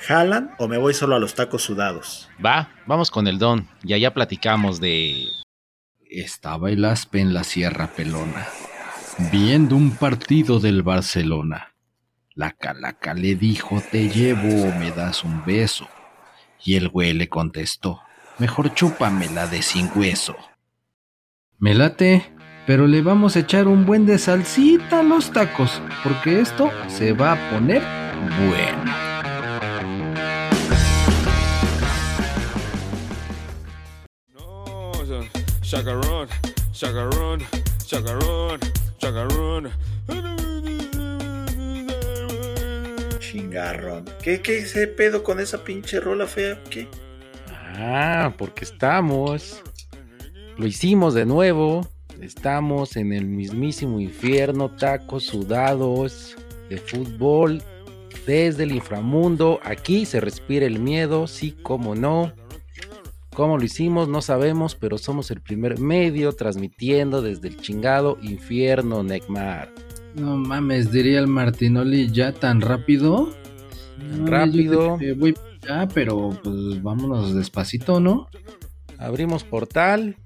¿Jalan o me voy solo a los tacos sudados? Va, vamos con el don y allá platicamos de... Estaba el aspe en la Sierra Pelona, viendo un partido del Barcelona. La calaca le dijo, te llevo o me das un beso. Y el güey le contestó, mejor chúpamela de sin hueso. Me late, pero le vamos a echar un buen de salsita a los tacos, porque esto se va a poner bueno. Chacarón, chacarón, chacarón, chacarón. Chingarrón. ¿Qué, qué ese pedo con esa pinche rola fea? ¿Qué? Ah, porque estamos. Lo hicimos de nuevo. Estamos en el mismísimo infierno, tacos sudados de fútbol. Desde el inframundo, aquí se respira el miedo, sí, como no. ¿Cómo lo hicimos? No sabemos, pero somos el primer medio transmitiendo desde el chingado infierno, Necmar. No mames, diría el Martinoli, ¿ya tan rápido? No, Rápido. yo te- voy ya, pero pues vámonos despacito, ¿no? Abrimos portal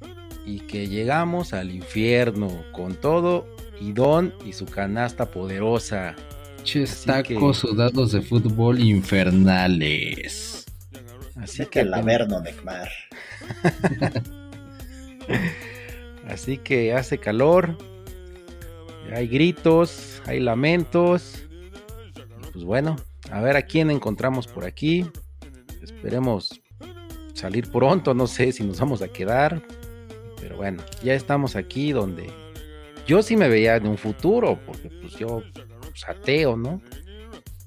y que llegamos al infierno con todo y Don y su canasta poderosa. Ches tacos que- sudados de fútbol infernales. Así Que el Averno, Necmar. Así que hace calor, hay gritos, hay lamentos. Pues bueno, a ver a quién encontramos por aquí. Esperemos salir pronto, no sé si nos vamos a quedar. Pero bueno, ya estamos aquí donde yo sí me veía en un futuro, porque pues yo pues, ateo, ¿no?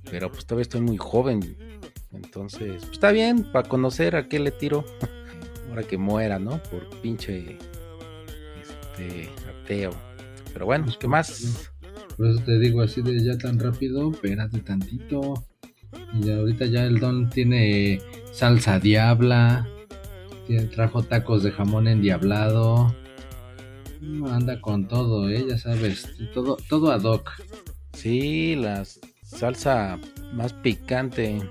Pero pues todavía estoy muy joven. Entonces, pues, está bien, para conocer a qué le tiro. Ahora que muera, ¿no? Por pinche este ateo. Pero bueno, ¿qué más? Por eso te digo así de ya tan rápido, espérate tantito. Y ahorita ya el don tiene salsa diabla, tiene- trajo tacos de jamón endiablado. Anda con todo, eh, ya sabes, todo, todo ad hoc. Sí, la salsa más picante.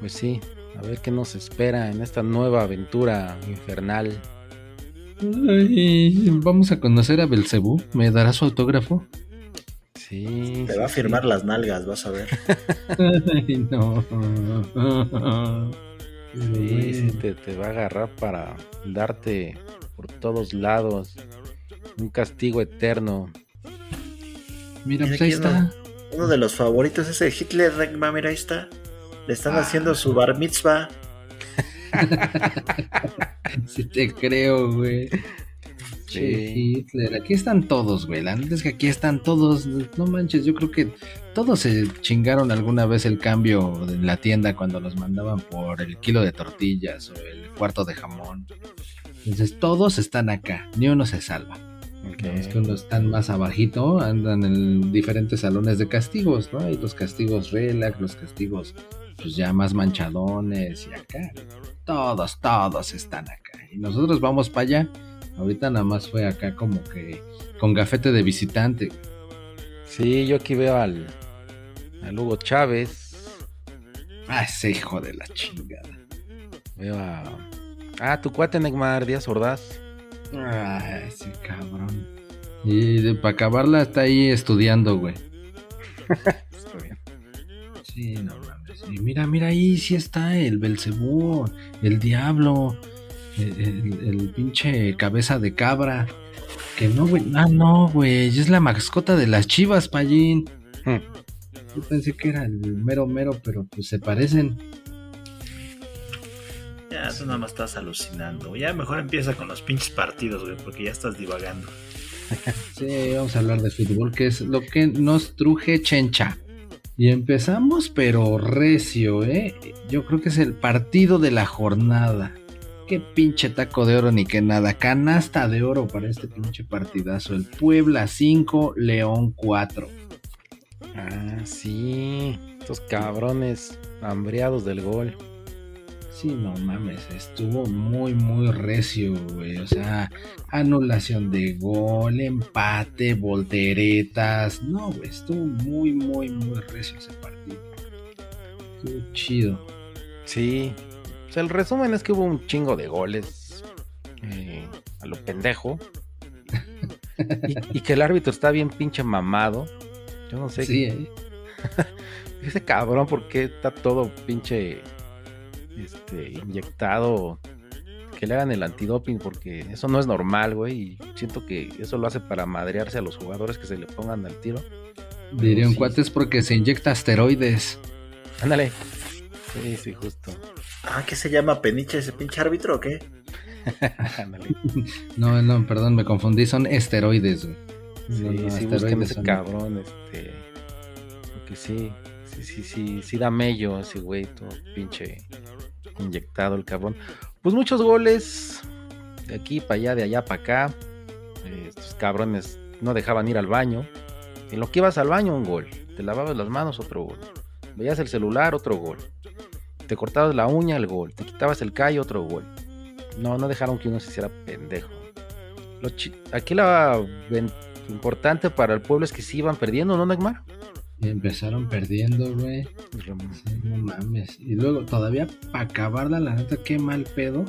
Pues sí, a ver qué nos espera en esta nueva aventura infernal. Ay, vamos a conocer a Belcebú, ¿me dará su autógrafo? Sí. Te sí, va a sí. firmar las nalgas, vas a ver. Ay, no. Sí, sí, te, te va a agarrar para darte por todos lados un castigo eterno. Mira, Mira, pues ahí está. Uno de los favoritos es el Hitler, Necmar, mira, ahí está. Le están haciendo su bar mitzvah. Sí te creo, güey. Che, Hitler, aquí están todos, güey. La neta es que aquí están todos. No manches, yo creo que todos se chingaron alguna vez el cambio en la tienda cuando los mandaban por el kilo de tortillas o el cuarto de jamón. Entonces todos están acá, ni uno se salva. Ok. Los que unos están más abajito andan en diferentes salones de castigos, ¿no? Hay los castigos relax, los castigos pues ya más manchadones y acá. Todos, todos están acá. Y nosotros vamos para allá. Ahorita nada más fue acá como que con gafete de visitante. Sí, yo aquí veo al, al Hugo Chávez. Ah, ese hijo de la chingada. Veo a. Ah, tu cuate Neymar Díaz Ordaz. Ah, ese cabrón. Y para acabarla está ahí estudiando, güey. Está bien. Sí, no mira, mira ahí sí está el Belcebú, el diablo, el, el- el pinche cabeza de cabra. Que no, güey. Ah, no, güey. Es la mascota de las chivas, Pallín. Hmm. Yo pensé que era el mero mero, pero pues se parecen. Ya, tú nada más estás alucinando. Ya mejor empieza con los pinches partidos, güey, porque ya estás divagando. Sí, vamos a hablar de fútbol, que es lo que nos truje chencha. Y empezamos, pero recio, ¿eh? Yo creo que es el partido de la jornada. Qué pinche taco de oro ni que nada. Canasta de oro para este pinche partidazo. El Puebla 5, León 4. Ah, sí. Estos cabrones hambreados del gol. Sí, no mames, estuvo muy, muy recio, güey. O sea, anulación de gol, empate, volteretas. No, güey, estuvo muy, muy, muy recio ese partido. Estuvo chido. Sí. O sea, el resumen es que hubo un chingo de goles. eh, a lo pendejo. y, y que el árbitro está bien pinche mamado. Yo no sé. Sí, ¿eh? Ese cabrón, ¿por qué está todo pinche este, inyectado? Que le hagan el antidoping, porque eso no es normal, güey. Y siento que eso lo hace para madrearse a los jugadores que se le pongan al tiro. Diría un Sí. cuate es porque se inyecta asteroides. Ándale. Sí, sí, justo. Ah, ¿qué se llama peniche ese pinche árbitro o qué? Ándale. No, no, perdón, me confundí, son esteroides, güey. Sí, No, no, sí, ese son- cabrón, este. Porque sí, sí, sí, sí, sí da mello ese güey, todo pinche inyectado el cabrón. Pues muchos goles de aquí para allá, de allá para acá. Estos cabrones no dejaban ir al baño. En lo que ibas al baño, un gol. Te lavabas las manos, otro gol. Veías el celular, otro gol. Te cortabas la uña, el gol. Te quitabas el callo, otro gol. No, no dejaron que uno se hiciera pendejo. Lo Aquí la importante para el pueblo es que sí iban perdiendo, ¿no, Neymar? Y empezaron perdiendo, güey. Sí, no mames. Y luego, todavía para acabarla, la neta, qué mal pedo.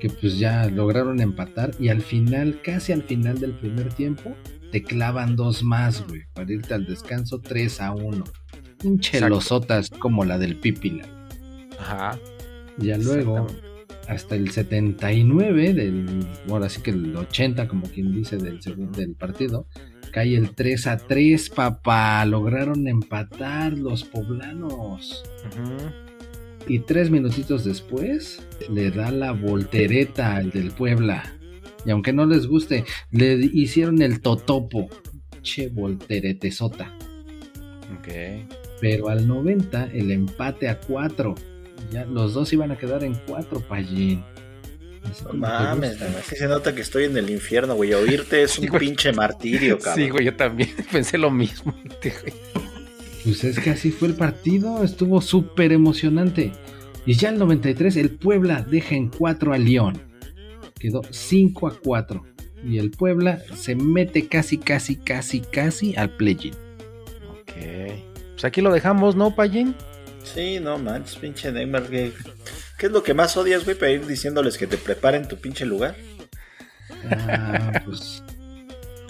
Que pues ya lograron empatar. Y al final, casi al final del primer tiempo, te clavan dos más, güey. Para irte al descanso 3 a 1. Pinche losotas como la del Pípila. Ajá. Ya luego, hasta el 79 del, ahora sí que el 80 como quien dice del segundo del partido, cae el 3 a 3, papá, lograron empatar los poblanos. Y tres minutitos después le da la voltereta al del Puebla. Y aunque no les guste, le hicieron el totopo. Che volteretesota. Ok. Pero al 90 el empate a 4. Ya los dos iban a quedar en 4, Pallín. No mames, se nota que estoy en el infierno, güey. Oírte es un Sí, güey. pinche martirio, cabrón. Sí, güey, yo también pensé lo mismo. Pues es que así fue el partido, estuvo súper emocionante. Y ya al 93 el Puebla deja en 4 a León. Quedó 5 a 4. Y el Puebla se mete casi, casi, casi, casi al play-in. Ok. Pues aquí lo dejamos, ¿no, Payín? Sí, no manches, pinche Neymar, güey. ¿Qué es lo que más odias, güey, para ir diciéndoles que te preparen tu pinche lugar? Ah, pues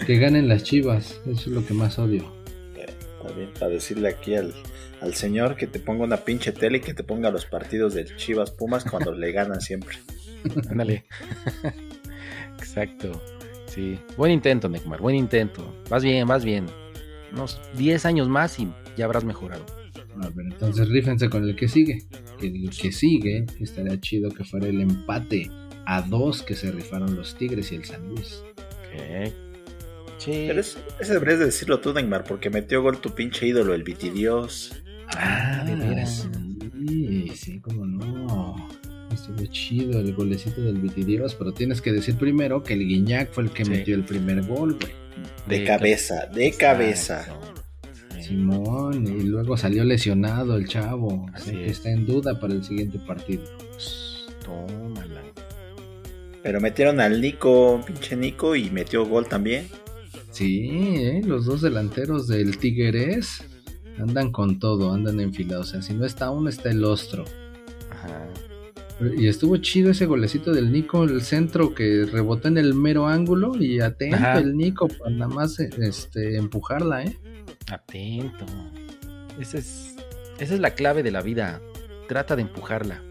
que ganen las chivas, eso es lo que más odio. Eh, Está bien, para decirle aquí al, al señor que te ponga una pinche tele y que te ponga los partidos del Chivas Pumas cuando le ganan siempre. Ándale. Exacto. Sí. Buen intento, Neymar. Buen intento. Vas bien, vas bien. Unos 10 años más y ya habrás mejorado. A ver, entonces rífense con el que sigue. Que el que sigue estaría chido que fuera el empate a dos que se rifaron los Tigres y el San Luis. Ok. Sí. Pero ese, ese deberías de decirlo tú, Neymar, porque metió gol tu pinche ídolo, el Vitidios. Ah, de veras. Sí, sí, cómo no. Estuvo chido el golecito del Vitidios, pero tienes que decir primero que el Guiñac fue el que Sí. metió el primer gol, güey. De De cabeza, de cabeza. Simón, y luego salió lesionado el chavo. Así Así que es. está en duda para el siguiente partido. Tómala. Pero metieron al Nico, pinche Nico, y metió gol también. Sí, ¿eh? los dos delanteros del Tigres andan con todo, andan enfilados. O sea, si no está uno, está el ostro. Ajá. Y estuvo chido ese golecito del Nico, el centro que rebotó en el mero ángulo y atento Ajá. el Nico para nada más este, empujarla, ¿eh? Atento. Esa es, esa es la clave de la vida. Trata de empujarla.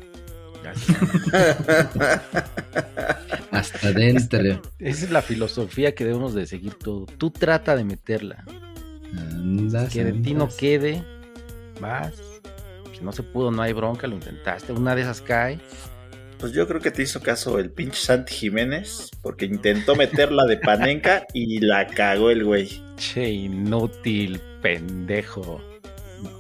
Hasta adentro. Esa es la filosofía que debemos de seguir todo. Tú trata de meterla. Andas, Que de ti no quede. Vas. Si no se pudo, no hay bronca, lo intentaste. Una de esas cae. Pues yo creo que te hizo caso el pinche Santi Jiménez, porque intentó meterla de panenca y la cagó el güey. Che, inútil, pendejo.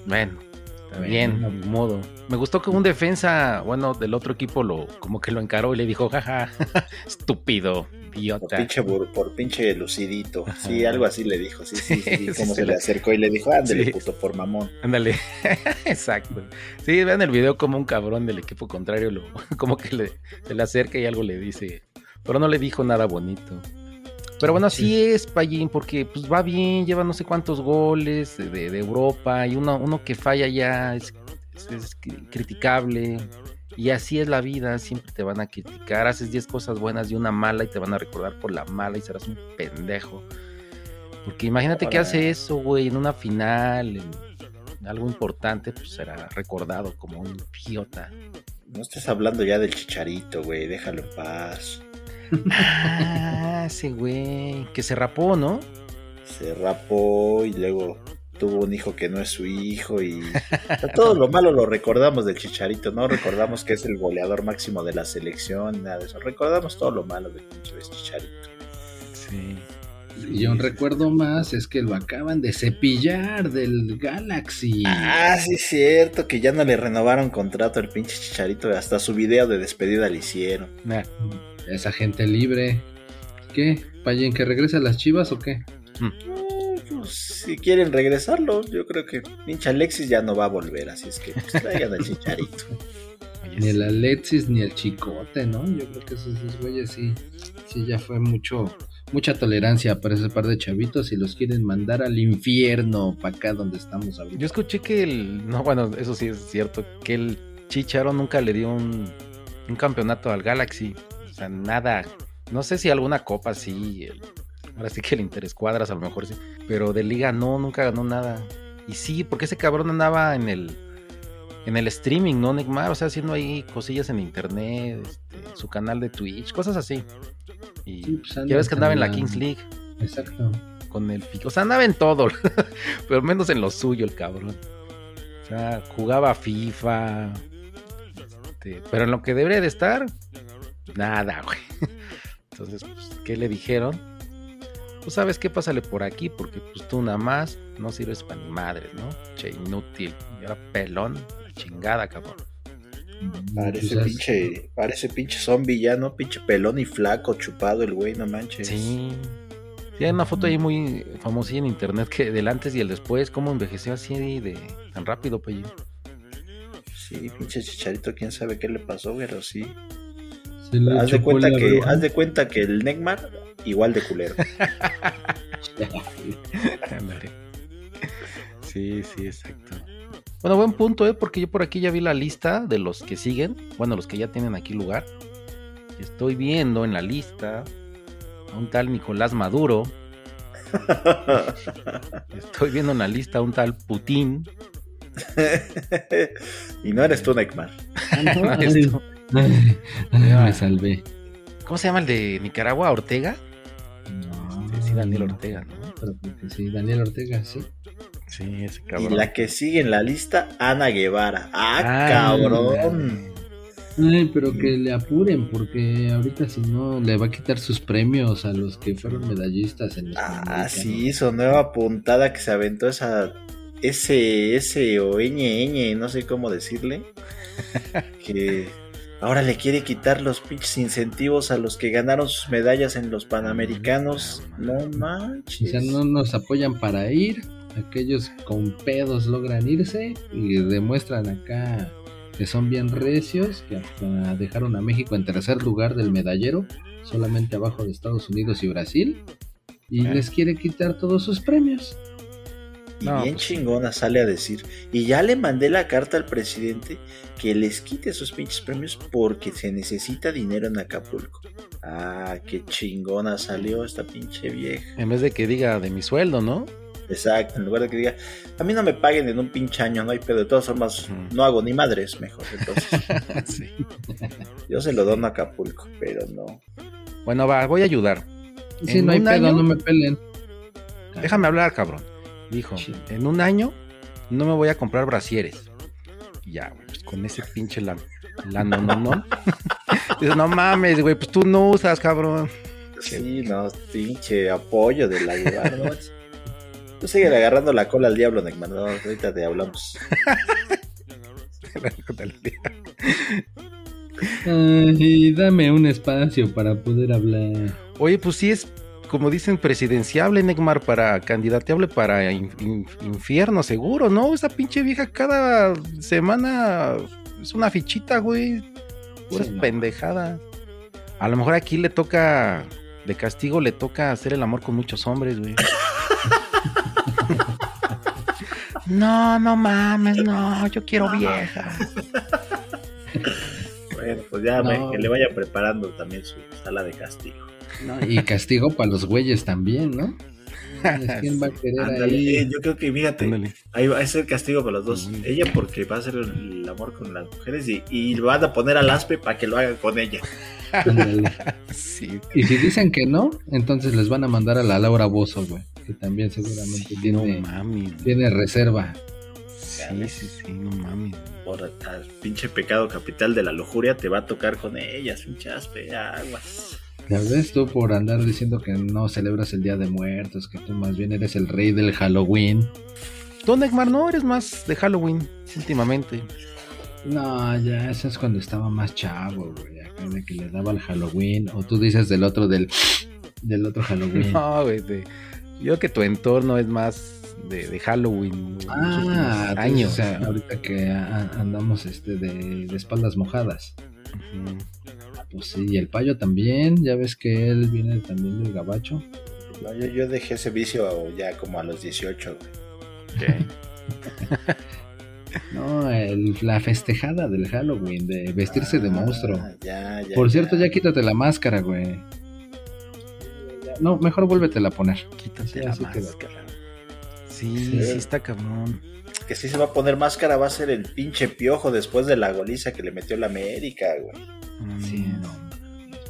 Bueno, está Bueno. bien, ni modo. Me gustó que un defensa, bueno, del otro equipo lo, como que lo encaró y le dijo, jaja, estúpido, Por idiota. pinche, bur- por pinche lucidito. Sí, algo así le dijo. Sí, sí, sí. Sí, Como se se le- le acercó y le dijo, ándale, Sí. puto, por mamón. Ándale, exacto. Sí, vean el video como un cabrón del equipo contrario lo, como que le, se le acerca y algo le dice, pero no le dijo nada bonito. Pero bueno, así es, Payín, porque pues va bien, lleva no sé cuántos goles de, de Europa y uno, uno que falla ya es, es- es cri- criticable. Y así es la vida, siempre te van a criticar, haces 10 cosas buenas y una mala y te van a recordar por la mala y serás un pendejo. Porque imagínate que Ahora- hace eso, güey, en una final, en algo importante, pues será recordado como un idiota. No estés hablando ya del chicharito, güey. Déjalo en paz. Ah, ese güey, que se rapó, ¿no? Se rapó y luego tuvo un hijo que no es su hijo y o sea, todo lo malo lo recordamos del Chicharito, no recordamos que es el goleador máximo de la selección, nada de eso. Recordamos todo lo malo del pinche Chicharito. Sí. Y un recuerdo más es que lo acaban de cepillar del Galaxy. Ah, sí es cierto que ya no le renovaron contrato al pinche Chicharito, hasta su video de despedida le hicieron. Nah. Esa gente libre. ¿Qué? ¿Payen que regresa a las chivas o qué? Eh, pues, si quieren regresarlo, yo creo que pinche Alexis ya no va a volver, así es que pues, traigan al Chicharito. Ni el. Alexis ni el Chicote, ¿no? Yo creo que esos dos güeyes sí, sí ya fue mucho, mucha tolerancia para ese par de chavitos y los quieren mandar al infierno para acá donde estamos ahorita. Yo escuché que el. No, bueno, eso sí es cierto. Que el Chicharo nunca le dio un, un campeonato al Galaxy. Sea, nada. No sé si alguna copa sí. ahora sí que el Interescuadras a lo mejor sí. Pero de liga no, nunca ganó nada. Y sí, porque ese cabrón andaba en el. En el streaming, ¿no, Neymar? O sea, haciendo ahí cosillas en internet, este, su canal de Twitch, cosas así. Y Sí, pues, ya ves que andaba en la Kings League Exacto. con el pico. O sea, andaba en todo, pero menos en lo suyo el cabrón. O sea, jugaba FIFA. este, pero en lo que debería de estar, nada, güey. Entonces, pues, ¿qué le dijeron? Pues sabes qué, pásale por aquí, porque pues tú nada más no sirves para ni madre, ¿no? Che, inútil. Y ahora pelón, la chingada, cabrón. Parece pinche, parece pinche zombie ya, ¿no? Pinche pelón y flaco, chupado el güey, no manches. Sí. Sí, hay una foto ahí muy famosa en internet que del antes y el después, cómo envejeció así de tan rápido, pues. Sí, pinche chicharito, quién sabe qué le pasó, pero sí. Se le Haz de cuenta que, haz de cuenta que el Neymar igual de culero. Sí, sí, exacto. Bueno, buen punto, ¿eh? Porque yo por aquí ya vi la lista de los que siguen. Bueno, los que ya tienen aquí lugar. Estoy viendo en la lista a un tal Nicolás Maduro. Estoy viendo en la lista a un tal Putin. y no eres tú, Neymar. No, ay, ay, me salvé. ¿Cómo se llama el de Nicaragua? ¿Ortega? No, Sí, sí, Daniel Ortega, ¿no? pero sí, Daniel Ortega, sí. Sí, ese Y cabrón. la que sigue en la lista, Ana Guevara. ¡Ah, Ah, cabrón! Ay, pero que le apuren, porque ahorita si no le va a quitar sus premios a los que fueron medallistas en los Ah, sí, su nueva puntada que se aventó esa. Ese, ese o ñ, ñ, no sé cómo decirle. que ahora le quiere quitar los pinches incentivos a los que ganaron sus medallas en los panamericanos. No O manches. sea, no nos apoyan para ir. Aquellos con pedos logran irse y demuestran acá que son bien recios, que hasta dejaron a México en tercer lugar del medallero, solamente abajo de Estados Unidos y Brasil, y Ah. les quiere quitar todos sus premios. Y No, bien pues- chingona sale a decir. Y ya le mandé la carta al presidente que les quite esos pinches premios porque se necesita dinero en Acapulco. Ah, qué chingona salió esta pinche vieja. En vez de que diga de mi sueldo, ¿no? Exacto, en lugar de que diga, a mí no me paguen en un pinche año, no hay pedo. De todas formas, no hago ni madres mejor. Entonces, sí. yo se lo dono a Acapulco, pero no. Bueno, va, voy a ayudar. Si En no hay pedo, año- no me pelen. Déjame hablar, cabrón. Dijo, en un año no me voy a comprar brasieres. Ya, güey, pues con ese pinche la, la no, no, no. Dice, no mames, güey, pues tú no usas, cabrón. Sí, no, pinche apoyo de la Guevara. ¿no? Tú sigue agarrando la cola al diablo, Neymar. No, ahorita te hablamos. Ay, dame un espacio para poder hablar. Oye, pues sí es, como dicen, presidenciable, Neymar, para candidateable para in- in- infierno, seguro, ¿no? Esa pinche vieja cada semana es una fichita, güey. Puras Sí, no. pendejadas. A lo mejor aquí le toca, de castigo, le toca hacer el amor con muchos hombres, güey. no, no mames, no, yo quiero vieja. Bueno, pues ya No. que le vaya preparando también su sala de castigo. No, y castigo para los güeyes también, ¿no? ¿Quién va a querer ahí? eh, yo creo que fíjate, ahí va a ser castigo para los dos. Ella porque va a hacer el amor con las mujeres y, y le van a poner al aspe para que lo haga con ella. Sí. Y si dicen que no, entonces les van a mandar a la Laura Bozo, güey. Que también seguramente No tiene, mames. tiene reserva. Sí, sí, sí, no mames. Por al pinche pecado capital de la lujuria te va a tocar con ellas, pinche aspe, aguas. Ya ves tú por andar diciendo que no celebras el Día de Muertos, que tú más bien eres el rey del Halloween. Tú, Neymar, no eres más de Halloween últimamente. No, ya, eso es cuando estaba más chavo, güey. Acá de que le daba el Halloween. O tú dices del otro, del, del otro Halloween. No, güey. de- Yo que tu entorno es más de, de Halloween. Ah, entonces, años. o sea, ahorita que a- andamos este de, de espaldas mojadas. Ujú. Pues sí, y el payo también, ya ves que él viene también del gabacho. No, yo, yo dejé ese vicio ya como a los 18, güey. No, el- la festejada del Halloween, de vestirse de Ah, monstruo. Ya, ya, Por cierto, ya quítate la máscara, güey. No, mejor vuélvetela a poner. Quítate Sí, la máscara. Sí, Sí. sí, está cabrón. Que si se va a poner máscara va a ser el pinche piojo después de la goliza que le metió la América, güey. Mm, Sí, no.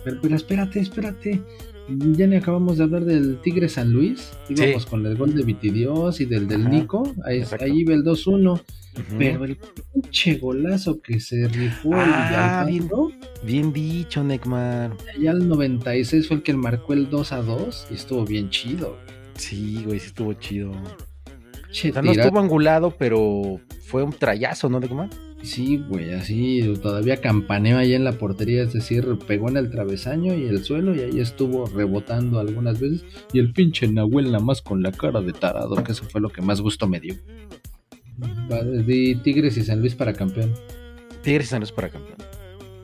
Pero, pero espérate, espérate. Ya ni acabamos de hablar del Tigre San Luis. Íbamos con el gol de Vitidios y del del Ajá, Nico. Ahí, ahí iba el 2-1. Ujú. Pero el pinche golazo que se rifó el Ah, Villalpando, Bien dicho, Neymar. allá al 96 fue el que marcó el 2-2 y estuvo bien chido. Sí, güey, sí estuvo chido. Che, O sea, no estuvo angulado, pero fue un trayazo, ¿no, Neymar? Sí, güey, así todavía campaneó ahí en la portería, es decir, pegó en el travesaño y el suelo y ahí estuvo rebotando algunas veces. Y el pinche Nahuel nada más con la cara de tarado, que eso fue lo que más gusto me dio. Di Tigres y San Luis para campeón. Tigres y San Luis para campeón.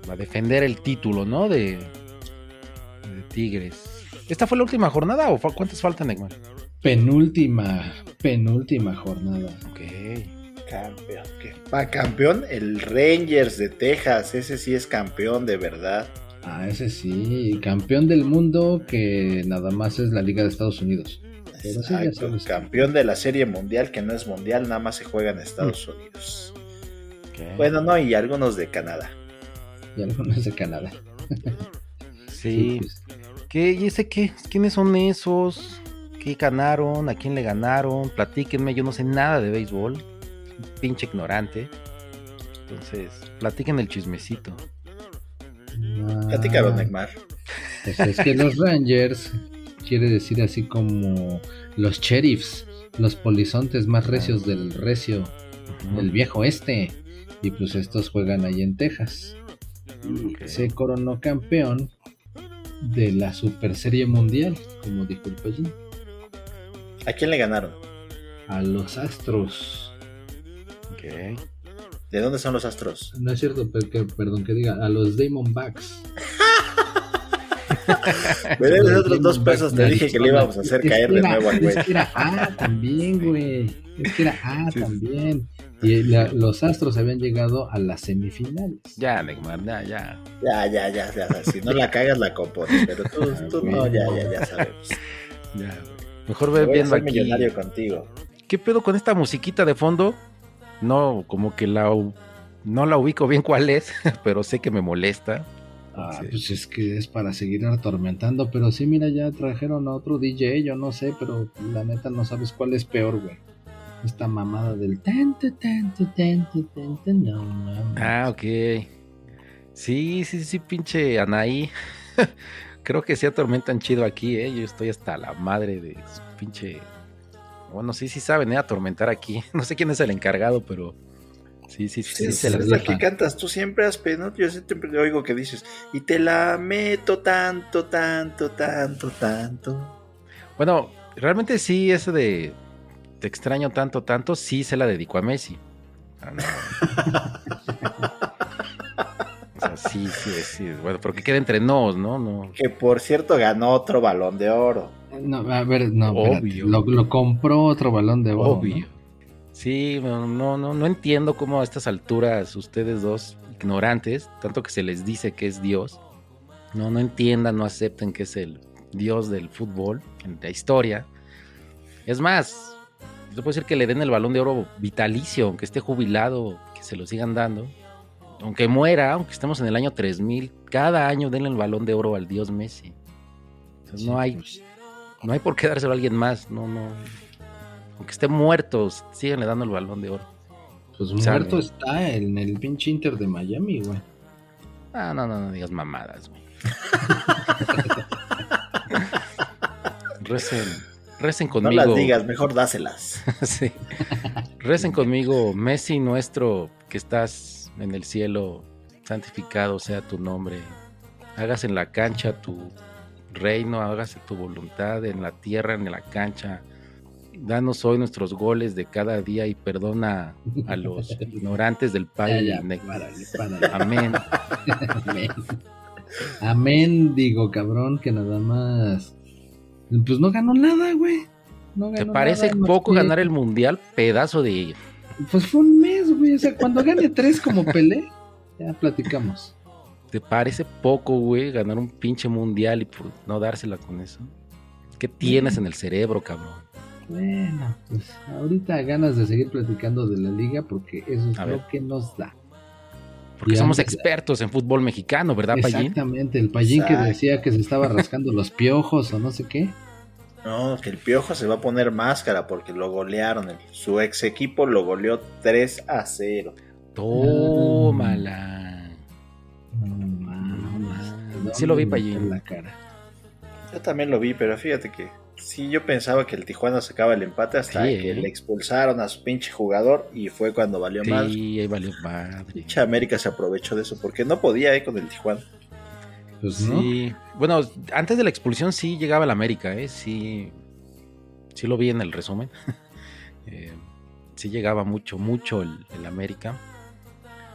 Va a defender el título, ¿no? De, de Tigres. ¿Esta fue la última jornada o cuántas faltan, Neymar? Penúltima, penúltima jornada. Ok. Campeón. ¿qué? Va campeón el Rangers de Texas. Ese sí es campeón de verdad. Ah, ese sí, campeón del mundo que nada más es la Liga de Estados Unidos. Pero Exacto. Campeón de la serie mundial, que no es mundial, nada más se juega en Estados Unidos. ok. Bueno, no, y algunos de Canadá. Y algunos de Canadá. sí. pues, ¿Qué? ¿Y ese qué? ¿Quiénes son esos? ¿Qué ganaron? ¿A quién le ganaron? Platíquenme, yo no sé nada de béisbol. Pinche ignorante. Entonces, platiquen el chismecito. ah, Platícalo, Neymar. Pues es que los Rangers quiere decir así como los sheriffs, los polizontes más recios del recio, del viejo este. Y pues estos juegan ahí en Texas. Ok. se coronó campeón de la Super Serie Mundial, como dijo el Pellín. ¿A quién le ganaron? A los Astros. Ok. ¿De dónde son los astros? No es cierto, pero que- perdón que diga, a los Diamondbacks. Me debes Los otros dos pesos, te dije que le íbamos a hacer Es caer de era- nuevo al güey. Es que era A también, güey. Es que era A también. Y la- los Astros habían llegado a las semifinales. Ya, Neymar, ya, ya. Ya, ya, ya, ya. Si no la cagas, la compones. Pero tú, tú no, ya, ya, ya sabemos. ya güey. Mejor Me ve voy a viendo aquí. millonario contigo. ¿Qué pedo con esta musiquita de fondo? No, como que la no la ubico bien cuál es, pero sé que me molesta. Ah, Sí. pues es que es para seguir atormentando. Pero sí, mira, ya trajeron a otro DJ, yo no sé, pero la neta no sabes cuál es peor, güey. Esta mamada del tan, tan, tan, no mames. Ah, ok. Sí, sí, sí, pinche Anaí. Creo que se atormentan chido aquí, ¿eh? Yo estoy hasta la madre de su pinche Bueno, sí, sí saben eh, atormentar aquí. No sé quién es el encargado, pero sí, sí, sí, Sí, es la que cantas tú siempre, Aspe, ¿no? Yo siempre oigo que dices, y te la meto tanto, tanto, tanto, tanto. Bueno, realmente sí, eso de te extraño tanto, tanto, sí se la dedico a Messi. Ah, no. O sea, sí, sí, sí. Bueno, pero que quede entre nos, ¿no? No. Que por cierto ganó otro balón de oro. No, a ver, no. Obvio. Lo, lo compró otro balón de oro. Obvio. ¿no? Sí, no, no, no, no entiendo cómo a estas alturas ustedes dos, ignorantes, tanto que se les dice que es Dios, no, no entiendan, no acepten que es el Dios del fútbol, en la historia. Es más, yo puedo decir que le den el balón de oro vitalicio, aunque esté jubilado, que se lo sigan dando. Aunque muera, aunque estemos en el año 3000, cada año denle el balón de oro al Dios Messi. Sí, no hay pues, no hay por qué dárselo a alguien más, no, no. Aunque esté muerto, síganle dando el balón de oro. pues muerto está en el pinche Inter de Miami, güey. Ah, no, no, no digas mamadas, güey. recen, recen No conmigo. las digas, mejor dáselas. Sí. Recen conmigo, Messi nuestro, que estás en el cielo, santificado sea tu nombre. Hagas en la cancha tu reino, hágase tu voluntad en la tierra, en la cancha. Danos hoy nuestros goles de cada día y perdona a los ignorantes del Padre. ya, Ne- párale, párale. Amén. Amén. Amén, digo, cabrón, que nada más. Pues no ganó nada, güey. No ¿Te parece nada, poco ganar el mundial? Pedazo de. Pues fue un mes, güey. O sea, cuando gane tres como Pelé, ya platicamos. ¿Te parece poco, güey, ganar un pinche mundial y pues, no dársela con eso? ¿Qué tienes en el cerebro, cabrón? Bueno, pues ahorita ganas de seguir platicando de la liga porque eso es A lo ver. que nos da. Porque Y somos expertos en fútbol mexicano, ¿verdad, Payín? Exactamente, el payín que decía que se estaba rascando los piojos o no sé qué. No, que el piojo se va a poner máscara porque lo golearon. Su ex equipo lo goleó 3 a 0. Tómala. Sí lo vi, meter Payín. la cara? Yo también lo vi, pero fíjate que sí, yo pensaba que el Tijuana sacaba el empate hasta Sí, que ¿eh? le expulsaron a su pinche jugador y fue cuando valió mal. Sí, ahí valió madre. Pinche América se aprovechó de eso porque no podía eh, con el Tijuana. Pues no. Sí. Bueno, antes de la expulsión sí llegaba el América, ¿eh? Sí. Sí lo vi en el resumen. Eh, sí llegaba mucho, mucho el, el América.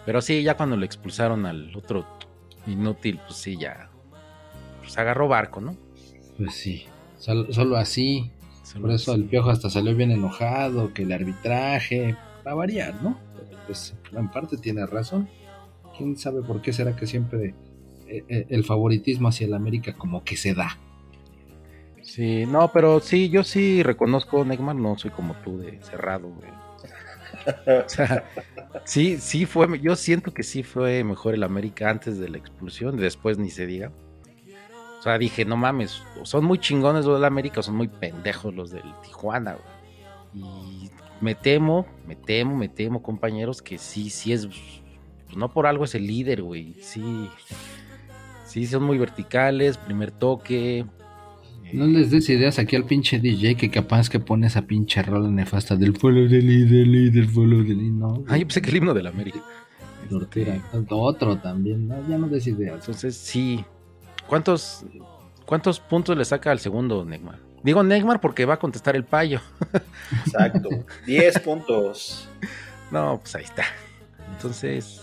Pero sí, ya cuando lo expulsaron al otro inútil, pues sí, ya. Pues agarró barco, ¿no? Pues sí. Sol- solo así. Solo Por eso así. el piojo hasta salió bien enojado, que el arbitraje. Va a variar, ¿no? Pero pues en parte tiene razón. ¿Quién sabe por qué será que siempre eh, eh, el favoritismo hacia el América como que se da? Sí, no, pero sí, yo sí reconozco, Neymar, no soy como tú de cerrado, güey. O sea, sí, sí fue, yo siento que sí fue mejor el América antes de la expulsión, después ni se diga. O sea, dije, no mames, son muy chingones los del América, son muy pendejos los del Tijuana, güey. Y me temo, me temo, me temo, compañeros, que sí, sí es, pues no por algo es el líder, güey. Sí, sí son muy verticales, primer toque. No les des ideas aquí al pinche DJ que capaz que pone esa pinche rola nefasta del follow the leader, leader, follow the leader. No, Ah, yo pensé que el himno del América. Este, Otro también, ¿no? Ya no des ideas. entonces, sí. ¿Cuántos, ¿Cuántos puntos le saca al segundo Neymar? Digo Neymar porque va a contestar el payo. Exacto. 10 puntos. No, pues ahí está. Entonces,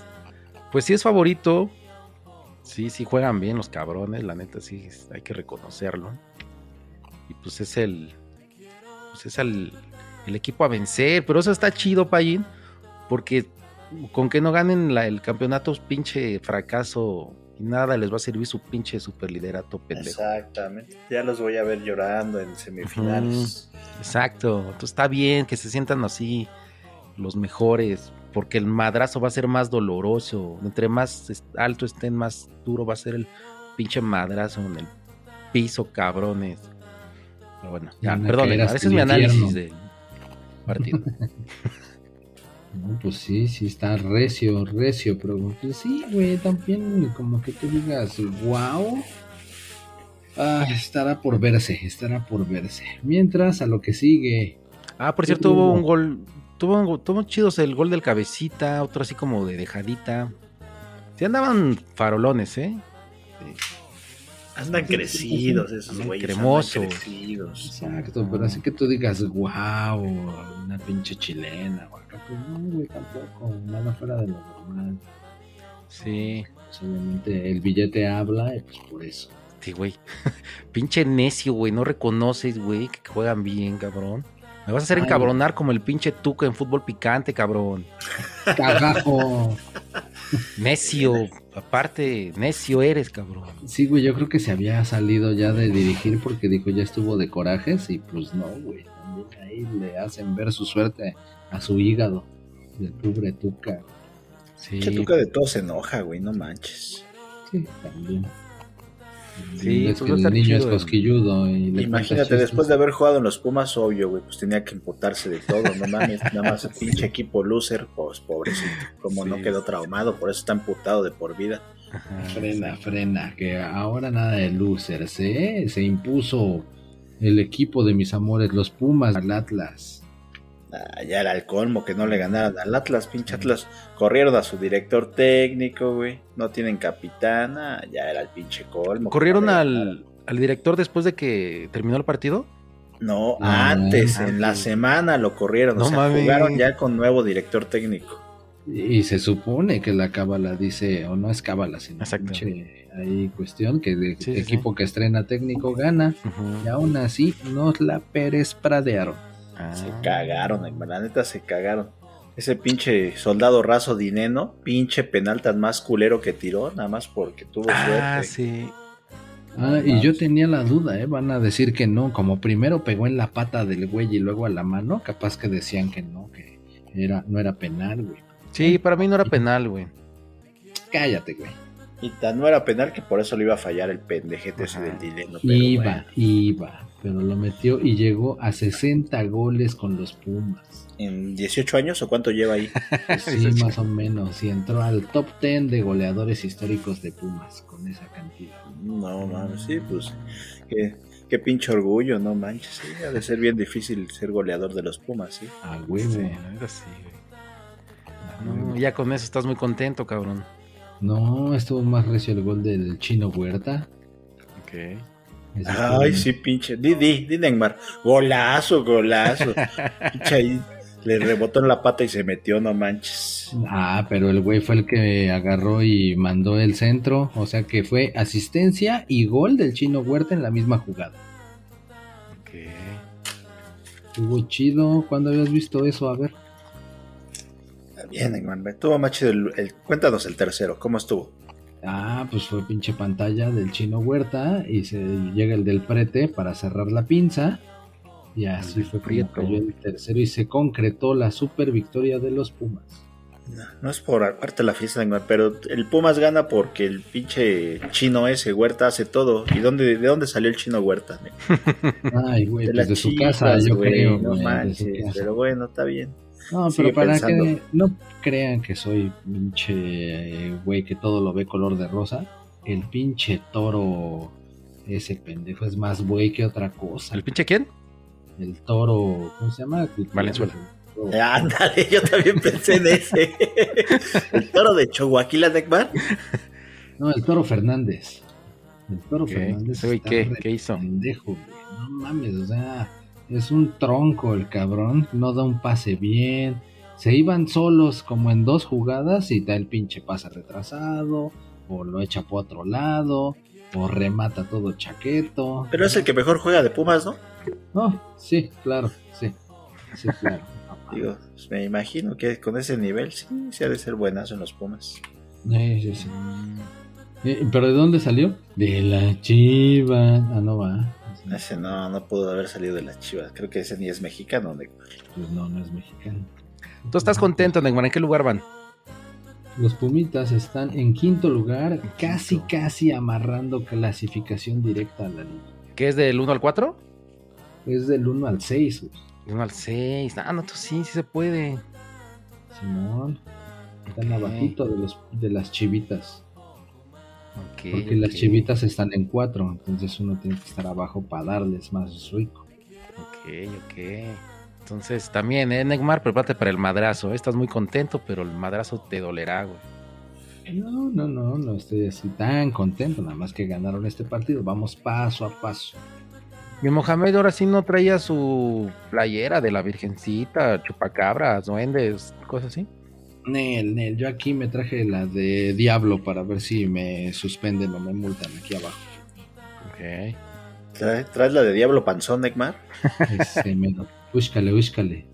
pues sí es favorito. Sí, sí juegan bien los cabrones, la neta sí hay que reconocerlo. Y pues es el pues es el, el equipo a vencer, pero eso está chido, Payín, porque con que no ganen la- el campeonato es pinche fracaso y nada les va a servir su pinche superliderato pendejo. Exactamente. Ya los voy a ver llorando en semifinales. Exacto, entonces está bien que se sientan así los mejores, porque el madrazo va a ser más doloroso. Entre más alto estén, más duro va a ser el pinche madrazo en el piso, cabrones. Pero bueno, ya, perdón, ese es mi análisis del partido. No, pues sí, sí está recio, recio, pero pues sí, güey, también como que tú digas, wow. Ah, estará por verse, estará por verse. Mientras, a lo que sigue. Ah, por cierto, hubo un gol. Tuvo, un tuvo chidos el gol del cabecita, otro así como de dejadita. Sí andaban farolones, ¿eh? Andan crecidos esos Andan güeyes. cremosos. Andan crecidos. Exacto, pero así que tú digas, wow, una pinche chilena, pues no, güey, tampoco, nada fuera de lo normal. Sí. Pues, obviamente el billete habla, y pues por eso. Sí, güey. pinche necio, güey. No reconoces, güey, que juegan bien, cabrón. Me vas a hacer Ay, encabronar como el pinche tuca en fútbol picante, cabrón. ¡Cagajo! Necio. Aparte, necio eres, cabrón. Sí, güey, yo creo que se había salido ya de dirigir porque dijo ya estuvo de corajes y pues no, güey. También ahí le hacen ver su suerte a su hígado del pobre Tuca. Sí. Che, Tuca de todo se enoja, güey, no manches. Sí, también. Sí, es pues que el niño es chido, cosquilludo. Y Imagínate, después de haber jugado en los Pumas, obvio, güey, pues tenía que emputarse de todo, no mames, nada más el pinche equipo loser, pues pobrecito, como no quedó traumado, por eso está emputado de por vida. Ajá, Frena, sí. frena, que ahora nada de losers, ¿eh? Se impuso el equipo de mis amores, los Pumas, al Atlas. Ah, ya era el colmo que no le ganaran al Atlas, pinche Atlas. Corrieron a su director técnico, güey. No tienen capitán, ah, ya era el pinche colmo. ¿Corrieron no al, al director después de que terminó el partido? No, antes, en la semana lo corrieron. No o sea, jugaron ya con nuevo director técnico. Y se supone que la cábala dice, o no es cábala, sino pinche ahí cuestión que de Sí, sí, equipo que estrena técnico gana. Y aún así nos la Pérez pradearon. Ah. Se cagaron, hermano, la neta se cagaron. Ese pinche soldado raso dineno, pinche penal tan más culero que tiró, nada más porque tuvo Ah, suerte. sí. Ah, y yo tenía la duda, ¿eh? Van a decir que no, como primero pegó en la pata del güey y luego a la mano, capaz que decían que no, que era, no era penal, güey. Sí, para mí no era penal, güey. Cállate, güey. Y tan no era penal que por eso le iba a fallar el pendejete ese del dinero. pero Iba, bueno. iba, pero lo metió y llegó a 60 goles con los Pumas. ¿En 18 años o cuánto lleva ahí? Pues sí, más o menos. Y entró al top 10 de goleadores históricos de Pumas con esa cantidad. No mames, sí, pues qué, qué pinche orgullo, no manches. Sí, ha de ser bien difícil ser goleador de los Pumas, sí. A huevo. Sí, güey. No, ya con eso estás muy contento, cabrón. No, estuvo más recio el gol del chino Huerta. Ok. Ay, sí, pinche. Di, di, di, Neymar. Golazo, golazo. pinche ahí le rebotó en la pata y se metió, no manches. Ah, pero el güey fue el que agarró y mandó el centro. O sea que fue asistencia y gol del chino Huerta en la misma jugada. Ok. Estuvo chido. ¿Cuándo habías visto eso? A ver. Bien, Neymar. Estuvo más chido el, el- Cuéntanos el tercero, ¿cómo estuvo? Ah, pues fue pinche pantalla del chino Huerta y se llega el del prete para cerrar la pinza. Y así fue como cayó el tercero y se concretó la super victoria de los Pumas. No, no es por aparte la fiesta, pero el Pumas gana porque el pinche chino ese, Huerta, hace todo. ¿Y dónde, de dónde salió el chino Huerta? Ay, güey, De pues de su casa, yo güey, creo. No güey, manches, pero bueno, está bien. No, Sigue pero para pensando. que no crean que soy pinche eh, güey que todo lo ve color de rosa. El pinche toro, ese pendejo es más güey que otra cosa. ¿El pinche quién? El toro, ¿cómo se llama? Valenzuela. Ándale, yo también pensé en ese. el toro de Chihuahua, Neymar. No, el toro Fernández. El toro Fernández. ¿Qué hizo? Pendejo, güey. No mames, o sea, es un tronco el cabrón. No da un pase bien. Se iban solos como en dos jugadas y da el pinche pase retrasado. O lo echa por otro lado. O remata todo chaqueto. Pero es el que mejor juega de Pumas, ¿no? No, sí, claro, sí. Sí, claro. Digo, pues me imagino que con ese nivel sí, sí ha de ser buenazo en los Pumas. Sí, sí, sí. Eh, ¿Pero de dónde salió? De la chiva. Ah, no va. Ese no, no pudo haber salido de las chivas. Creo que ese ni es mexicano, Neymar. Pues no, no es mexicano. ¿Tú estás contento, Neymar? ¿En qué lugar van? Los Pumitas están en quinto lugar, casi, quinto. casi amarrando clasificación directa a la liga. ¿Qué es del 1 al 4? Es del 1 al 6, güey. Del 1 al 6. Ah, no, tú sí, sí se puede. Simón. Están Ok. abajito de, los, de las chivitas. Porque las chivitas están en 4, entonces uno tiene que estar abajo para darles más rico. Ok, ok. Entonces, también, ¿eh, Neymar? Prepárate para el madrazo. Estás muy contento, pero el madrazo te dolerá, güey. No, no, no, no estoy así tan contento, nada más que ganaron este partido. Vamos paso a paso. Y Mohamed ahora sí no traía su playera de la Virgencita, chupacabras, duendes, cosas así. Nel, Nel, yo aquí me traje la de Diablo para ver si me suspenden o me multan aquí abajo. Ok. ¿Trae- ¿Traes la de Diablo Panzón, Neymar? Ese mero. Búscale, búscale.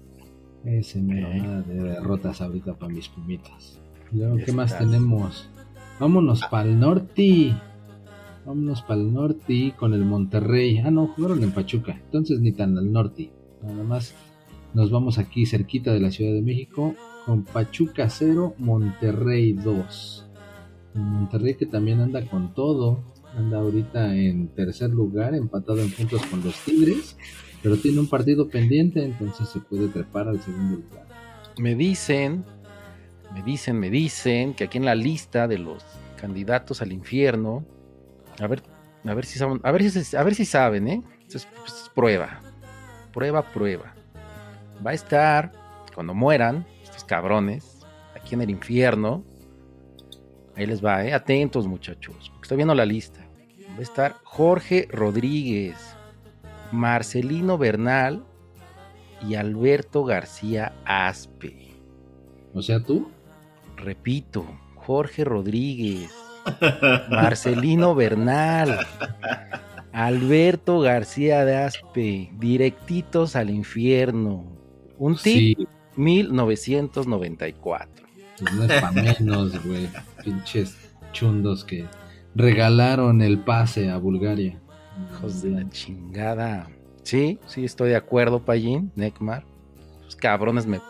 Ese mero, Ok. nada de derrotas ahorita para mis pumitas. Luego, ¿qué más tenemos? Vámonos para el norte. Vámonos para el norte con el Monterrey. Ah, no, jugaron en Pachuca. Entonces ni tan al norte. Nada más nos vamos aquí cerquita de la Ciudad de México con Pachuca 0, Monterrey 2. El Monterrey que también anda con todo. Anda ahorita en tercer lugar, empatado en puntos con los Tigres. Pero tiene un partido pendiente, entonces se puede trepar al segundo lugar. Me dicen, me dicen, me dicen que aquí en la lista de los candidatos al infierno, a ver, a ver si saben, a ver si, saben, ¿eh? Esto es, pues, es prueba, prueba, prueba. Va a estar cuando mueran estos cabrones aquí en el infierno. Ahí les va, ¿eh? Atentos, muchachos, porque estoy viendo la lista. Va a estar Jorge Rodríguez, Marcelino Bernal y Alberto García Aspe. O sea, tú. Repito, Jorge Rodríguez, Marcelino Bernal, Alberto García de Aspe, directitos al infierno. Un tip, Sí, 1994. pues no es para menos, güey. Pinches chundos que regalaron el pase a Bulgaria. Hijos de la chingada. Sí, sí, estoy de acuerdo, Payín, Necmar. Los cabrones me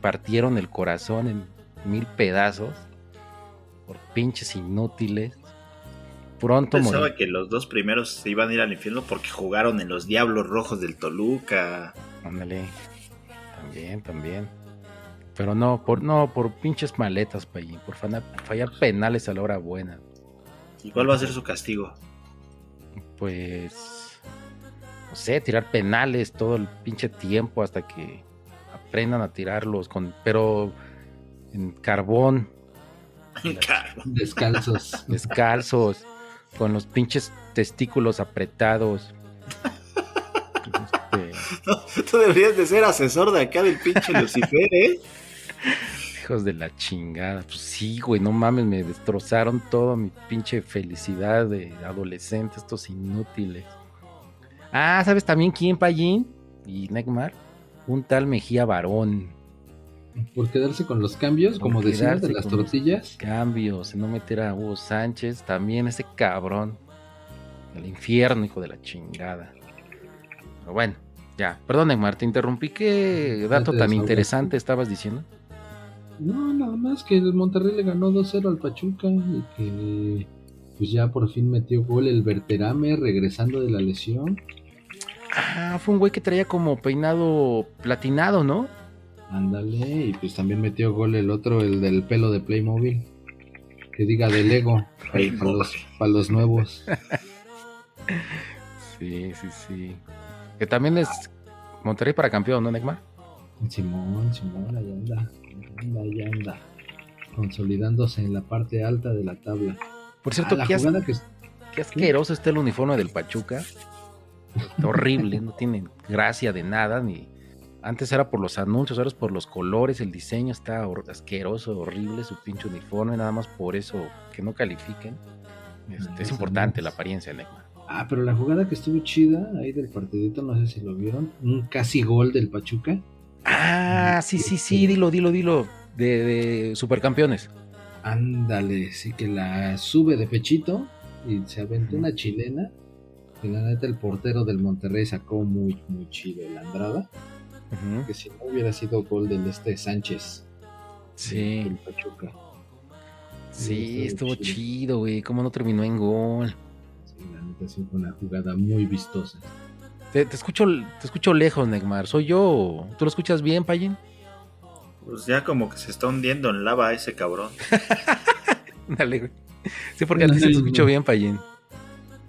partieron el corazón en mil pedazos por pinches inútiles. Pronto Pensaba morir. que los dos primeros se iban a ir al infierno porque jugaron en los Diablos Rojos del Toluca. Ándale. También, también. Pero no, por no, por pinches maletas, Payín, por fana- fallar penales a la hora buena. ¿Y cuál va a ser su castigo? Pues no sé, tirar penales todo el pinche tiempo hasta que aprendan a tirarlos con pero en carbón, Caro. Descalzos. descalzos, con los pinches testículos apretados. Tú deberías de ser asesor de acá del pinche Lucifer, ¿eh? hijos de la chingada. Pues sí, güey, no mames, me destrozaron toda mi pinche felicidad de adolescente, estos inútiles. Ah, ¿sabes también quién, Payín? Y Neymar. Un tal Mejía Varón. Por quedarse con los cambios, Por como decías, de las tortillas. Cambios, no meter a Hugo Sánchez, también ese cabrón. El infierno, hijo de la chingada. Pero bueno, ya. Perdón, Neymar, te interrumpí. ¿Qué dato tan interesante estabas diciendo? No, nada más que el Monterrey le ganó 2-0 al Pachuca y que pues ya por fin metió gol el Verterame regresando de la lesión. Ah, fue un güey que traía como peinado platinado, ¿no? Ándale, y pues también metió gol el otro, el del pelo de Playmobil. Que diga de Lego, para, Playmobil. los, para los nuevos. Sí, sí, sí. Que también es Monterrey para campeón, ¿no, Neymar? Simón, Simón, ahí anda, ahí anda, ahí anda. Consolidándose en la parte alta de la tabla. Por Ah, cierto, la qué, as- jugada que qué asqueroso está el uniforme del Pachuca. Está horrible, no tiene gracia de nada, ni... Antes era por los anuncios, ahora es por los colores, el diseño está hor- asqueroso, horrible, su pinche uniforme, nada más por eso que no califiquen. Este, es importante la apariencia, Neymar. Ah, pero la jugada que estuvo chida ahí del partidito, no sé si lo vieron. Un casi gol del Pachuca. Ah, sí, sí, sí, dilo, dilo, dilo. De, de supercampeones. Ándale, sí que la sube de pechito y se aventó una chilena. Que la neta el portero del Monterrey sacó muy, muy chido el Andrada. Que si no hubiera sido gol del este Sánchez. Sí, Del Pachuca. sí, estuvo estuvo chido. chido, güey. ¿Cómo no terminó en gol? Fue una jugada muy vistosa. Te, te escucho, te escucho lejos, Neymar. ¿Soy yo? ¿Tú lo escuchas bien, Payen? Pues ya como que se está hundiendo en lava ese cabrón. Dale, güey. Sí, porque a ti sí te escucho bien, Payen.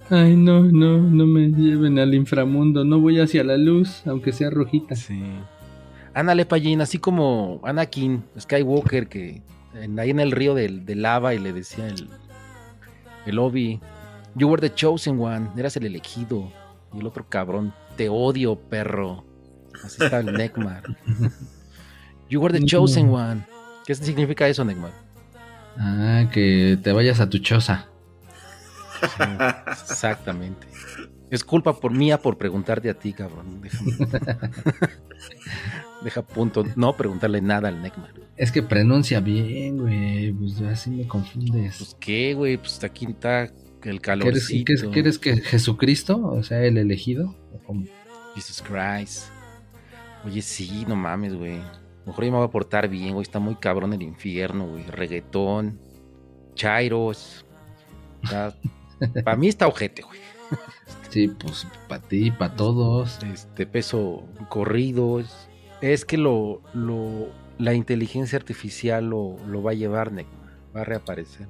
Ay, no, no, no me lleven al inframundo. No voy hacia la luz, aunque sea rojita. Sí. Ándale, Pallín, así como Anakin Skywalker, que en- ahí en el río del- de, lava y le decía el, el Obi, You were the chosen one, eras el elegido. Y el otro cabrón, te odio, perro. Así está el Neckmar. You were the chosen one. ¿Qué significa eso, Neckmar? Ah, que te vayas a tu choza. Sí, exactamente. Es culpa por mía por preguntarte a ti, cabrón. Déjame. Deja punto. No preguntarle nada al Neckmar. Es que pronuncia bien, güey. Pues así me confundes. Pues qué, güey, pues aquí está el ¿Qué eres, calorcito. qué es- qué eres que Jesucristo? O sea, el elegido. Jesus Christ. Oye, sí, no mames, güey. Mejor yo me voy a portar bien, güey. Está muy cabrón el infierno, güey. Reggaetón, chairos. para mí está ojete, güey. Sí, pues para ti, para todos. Este peso corridos. Es que lo, lo, la inteligencia artificial lo, lo va a llevar, Neckmar. Va a reaparecer.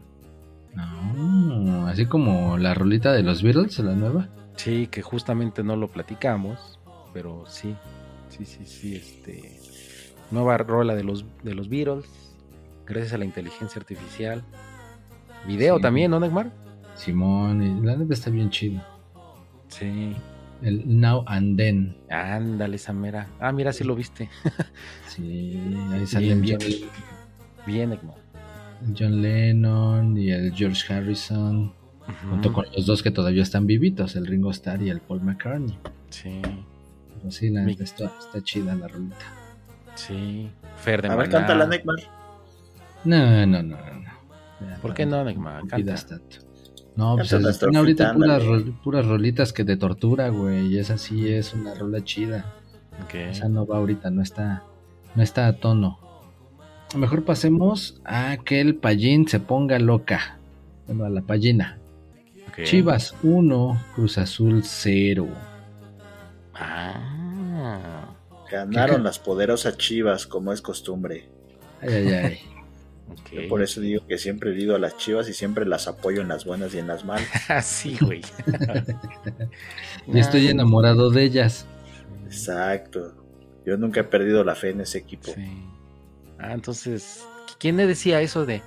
Ah, así como la rolita de los Beatles, la nueva. Sí, que justamente no lo platicamos, pero sí, sí, sí, sí, este nueva rola de los de los Beatles, gracias a la inteligencia artificial. Video Sí. también, ¿no, Neymar? Simón, la neta está bien chido. Sí. El Now and Then. Ándale, esa mera. Ah, mira, sí lo viste. Sí, ahí salen bien. Bien, Neymar. John Lennon y el George Harrison, junto con los dos que todavía están vivitos, el Ringo Starr y el Paul McCartney. Sí, Pero sí, la Mi- está, está chida la rolita. sí. Fer de A ver, canta la Neckmar. No, no, no, no. no. Ya, ¿Por qué no, pidas Canta. tanto. No, pues Canta están ahorita puras, rol- puras rolitas que de tortura, güey. Y esa sí es una rola chida. Ok. Esa no va ahorita, no está, no está a tono. Mejor pasemos a que el payín se ponga loca. Bueno, a la payina. ok. Chivas 1, Cruz Azul 0. Ah. Ganaron las poderosas chivas, como es costumbre. Ay, ay, ay. Yo por eso digo que siempre he ido a las chivas y siempre las apoyo en las buenas y en las malas. Ah, sí, güey. Y estoy enamorado de ellas. Exacto. Yo nunca he perdido la fe en ese equipo. Sí. Ah, entonces, ¿quién le decía eso de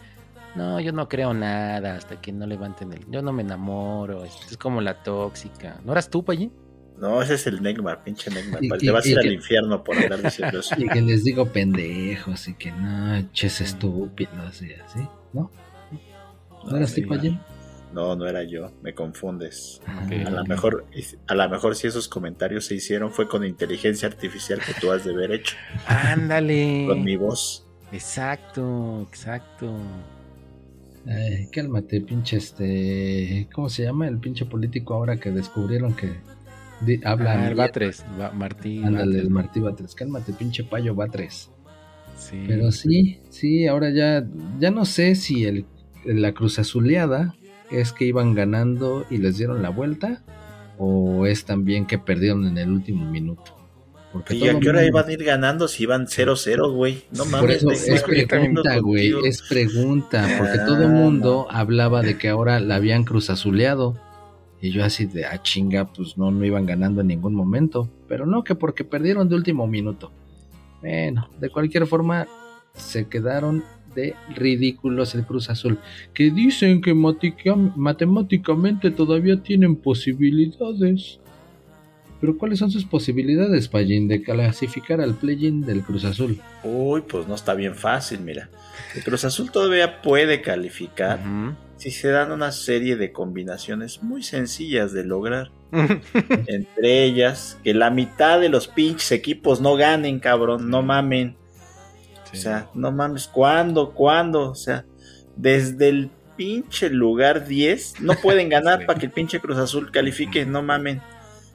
no, yo no creo nada hasta que no levanten el. Yo no me enamoro, es es como la tóxica. ¿No eras tú, Payín? No, ese es el Neymar, pinche Neymar. Y- Te y- vas a ir que- al infierno por andar diciendo eso. Y que les digo pendejos y que no, ches estúpidos y así, ¿no? ¿No eras sí, tipo allí? No, no era yo, me confundes. Ok. A lo mejor, a lo mejor si esos comentarios se hicieron fue con inteligencia artificial que tú has de haber hecho, Ándale. con mi voz. Exacto, exacto. Ay, cálmate, pinche este. ¿Cómo se llama el pinche político ahora que descubrieron que di- habla? Ah, el? Batres, Ba- Martí. Ándale, el Martí Batres. Cálmate, pinche payo Batres. Sí. Pero sí, sí, ahora ya, ya no sé si el, la Cruz Azuleada es que iban ganando y les dieron la vuelta o es también que perdieron en el último minuto. Porque ¿Y a qué hora mundo- iban a ir ganando si iban 0-0, güey? No Por mames. eso me- es pregunta, güey, es pregunta, porque Ah, todo el mundo hablaba de que ahora la habían Cruz Azuleado. Y yo así de, ah, chinga, pues no, no iban ganando en ningún momento. Pero no, que porque perdieron de último minuto. Bueno, de cualquier forma, se quedaron de ridículos el Cruz Azul. Que dicen que matemáticamente todavía tienen posibilidades. Pero ¿cuáles son sus posibilidades, Pallín, de clasificar al play-in del Cruz Azul? Uy, pues no está bien fácil, mira. El Cruz Azul todavía puede calificar si se dan una serie de combinaciones muy sencillas de lograr. Entre ellas, que la mitad de los pinches equipos no ganen, cabrón, no mamen. O sea, no mames, ¿cuándo? ¿Cuándo? O sea, desde el pinche lugar 10 no pueden ganar Sí. para que el pinche Cruz Azul califique, no mamen.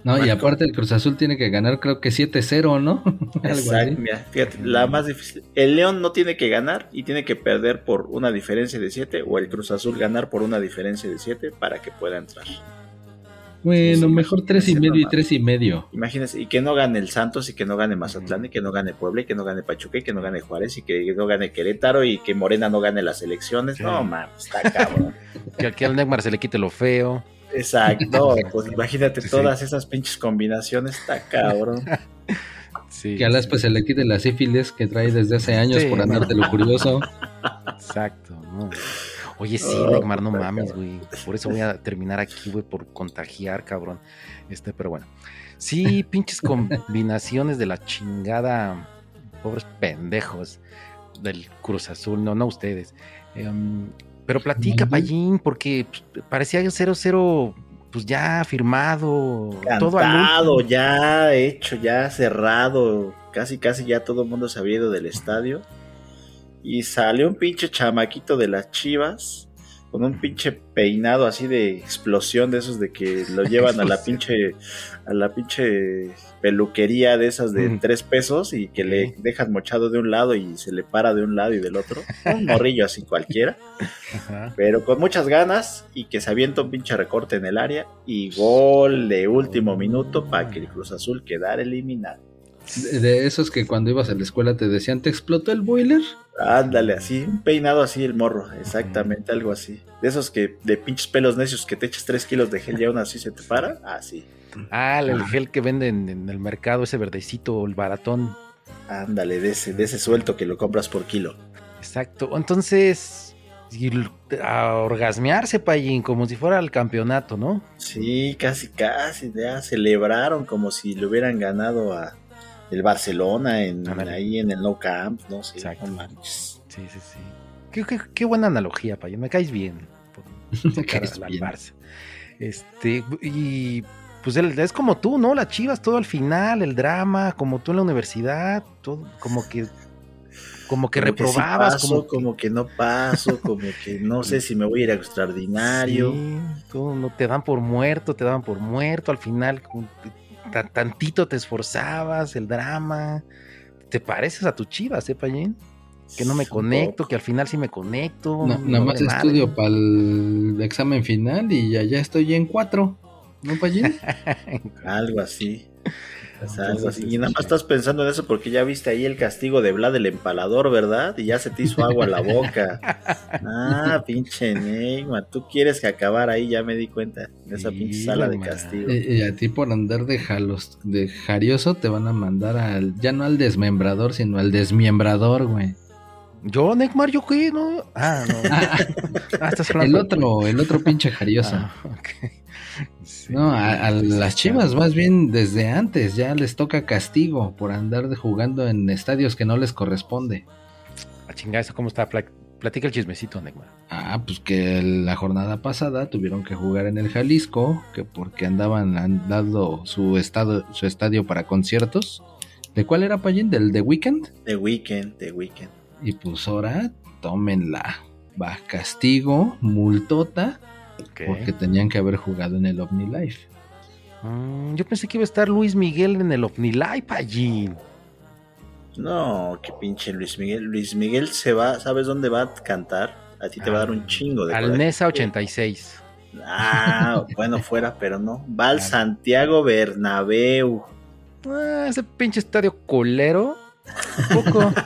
No, y aparte el Cruz Azul tiene que ganar creo que 7-0, ¿no? Algo así. Exacto, mira, fíjate, la más difícil. El León no tiene que ganar y tiene que perder por una diferencia de 7 o el Cruz Azul ganar por una diferencia de 7 para que pueda entrar. Bueno, Sí, mejor tres y medio y tres y medio. Imagínense, y que no gane el Santos y que no gane Mazatlán y que no gane Puebla y que no gane Pachuca y que no gane Juárez y que no gane Querétaro y que Morena no gane las elecciones. Sí. No, mames, está cabrón. Que aquí al Neymar se le quite lo feo. Exacto, pues imagínate Sí. todas esas pinches combinaciones, está cabrón. Sí, Que a las pues se le quite la sífilis que trae desde hace años Sí, por andarte lo curioso. Exacto, ¿no? Oye, sí, Oh, Neymar, no mames, güey. Por eso voy a terminar aquí, güey, por contagiar, cabrón. Este, pero bueno. Sí, pinches combinaciones de la chingada. Pobres pendejos del Cruz Azul, no, no ustedes. Em, pero platica. Payín, porque pues, parecía 0-0, pues ya firmado. todo al Cantado, último. ya hecho, ya cerrado. Casi, casi ya todo el mundo se había ido del estadio. Y salió un pinche chamaquito de las chivas. Con un pinche peinado así de explosión de esos de que lo llevan a la pinche a la pinche peluquería de esas de Mm. tres pesos y que le dejas mochado de un lado y se le para de un lado y del otro. Un morrillo así cualquiera Ajá. pero con muchas ganas y que se avienta un pinche recorte en el área y gol de último minuto para que el Cruz Azul quedara eliminado. De esos que cuando ibas a la escuela te decían, ¿te explotó el boiler? Ándale, así, un peinado así el morro, exactamente, algo así. De esos que, de pinches pelos necios que te echas 3 kilos de gel y aún así se te para, así. Ah, el gel que venden en el mercado, ese verdecito, el baratón. Ándale, de ese, de ese suelto que lo compras por kilo. Exacto. Entonces, a orgasmearse, Payín, como si fuera el campeonato, ¿no? Sí, casi, casi, ya celebraron como si le hubieran ganado a el Barcelona en, ahí en el No Camp, no sé, Exacto. no manches. Sí, sí, sí. Qué, qué- qué buena analogía, Payín. Me caes bien. Me caes. Barça. Este, y pues es como tú, ¿no? Las chivas, todo al final, el drama, como tú en la universidad, todo, como que, como que Como sí reprobabas, paso, como, como, que... no paso, como que no sé si me voy a ir a extraordinario. Sí, tú no te dan por muerto, te daban por muerto, al final que tantito te esforzabas, el drama. Te pareces a tu chivas, ¿eh, Payín? Que no me conecto, que al final sí me conecto. Nada más estudio para el examen final y ya, ya estoy en cuatro. ¿No, Payín? Algo así. O sea, algo Entonces, así. Y nada más estás pensando en eso porque ya viste ahí el castigo de Vlad el empalador, ¿verdad? Y ya se te hizo agua a la boca. Ah, pinche Neymar. Tú quieres que acabara ahí, ya me di cuenta. En esa Sí, pinche sala de castigo. Y, y a ti por andar de jalos, de jarioso te van a mandar al, ya no al desmembrador, sino al desmiembrador, güey. Yo, Neymar, ¿yo qué? No. Ah, no. Ah, estás hablando El otro, el otro pinche jarioso. Ah, ok. Sí, No, a, a las chivas más bien desde antes ya les toca castigo por andar de jugando en estadios que no les corresponde. A chingar, ¿eso cómo está? Pla- Platica el chismecito, Neymar. Ah, pues que la jornada pasada tuvieron que jugar en el Jalisco, que porque andaban han dado su estado, su estadio para conciertos. ¿De cuál era Payín? ¿Del The Weekend? De weekend, de weekend. Y pues ahora tómenla. Va castigo, multota, Porque tenían que haber jugado en el OVNI Life. Mm, yo pensé que iba a estar Luis Miguel en el OVNILAI, Payín. No, qué pinche Luis Miguel. Luis Miguel se va, ¿sabes dónde va a cantar? A ti te va a dar un chingo de Al. Nesa 86. Ah, bueno, fuera, pero no. Va al Santiago Bernabéu. Ah, ese pinche estadio colero. Un poco.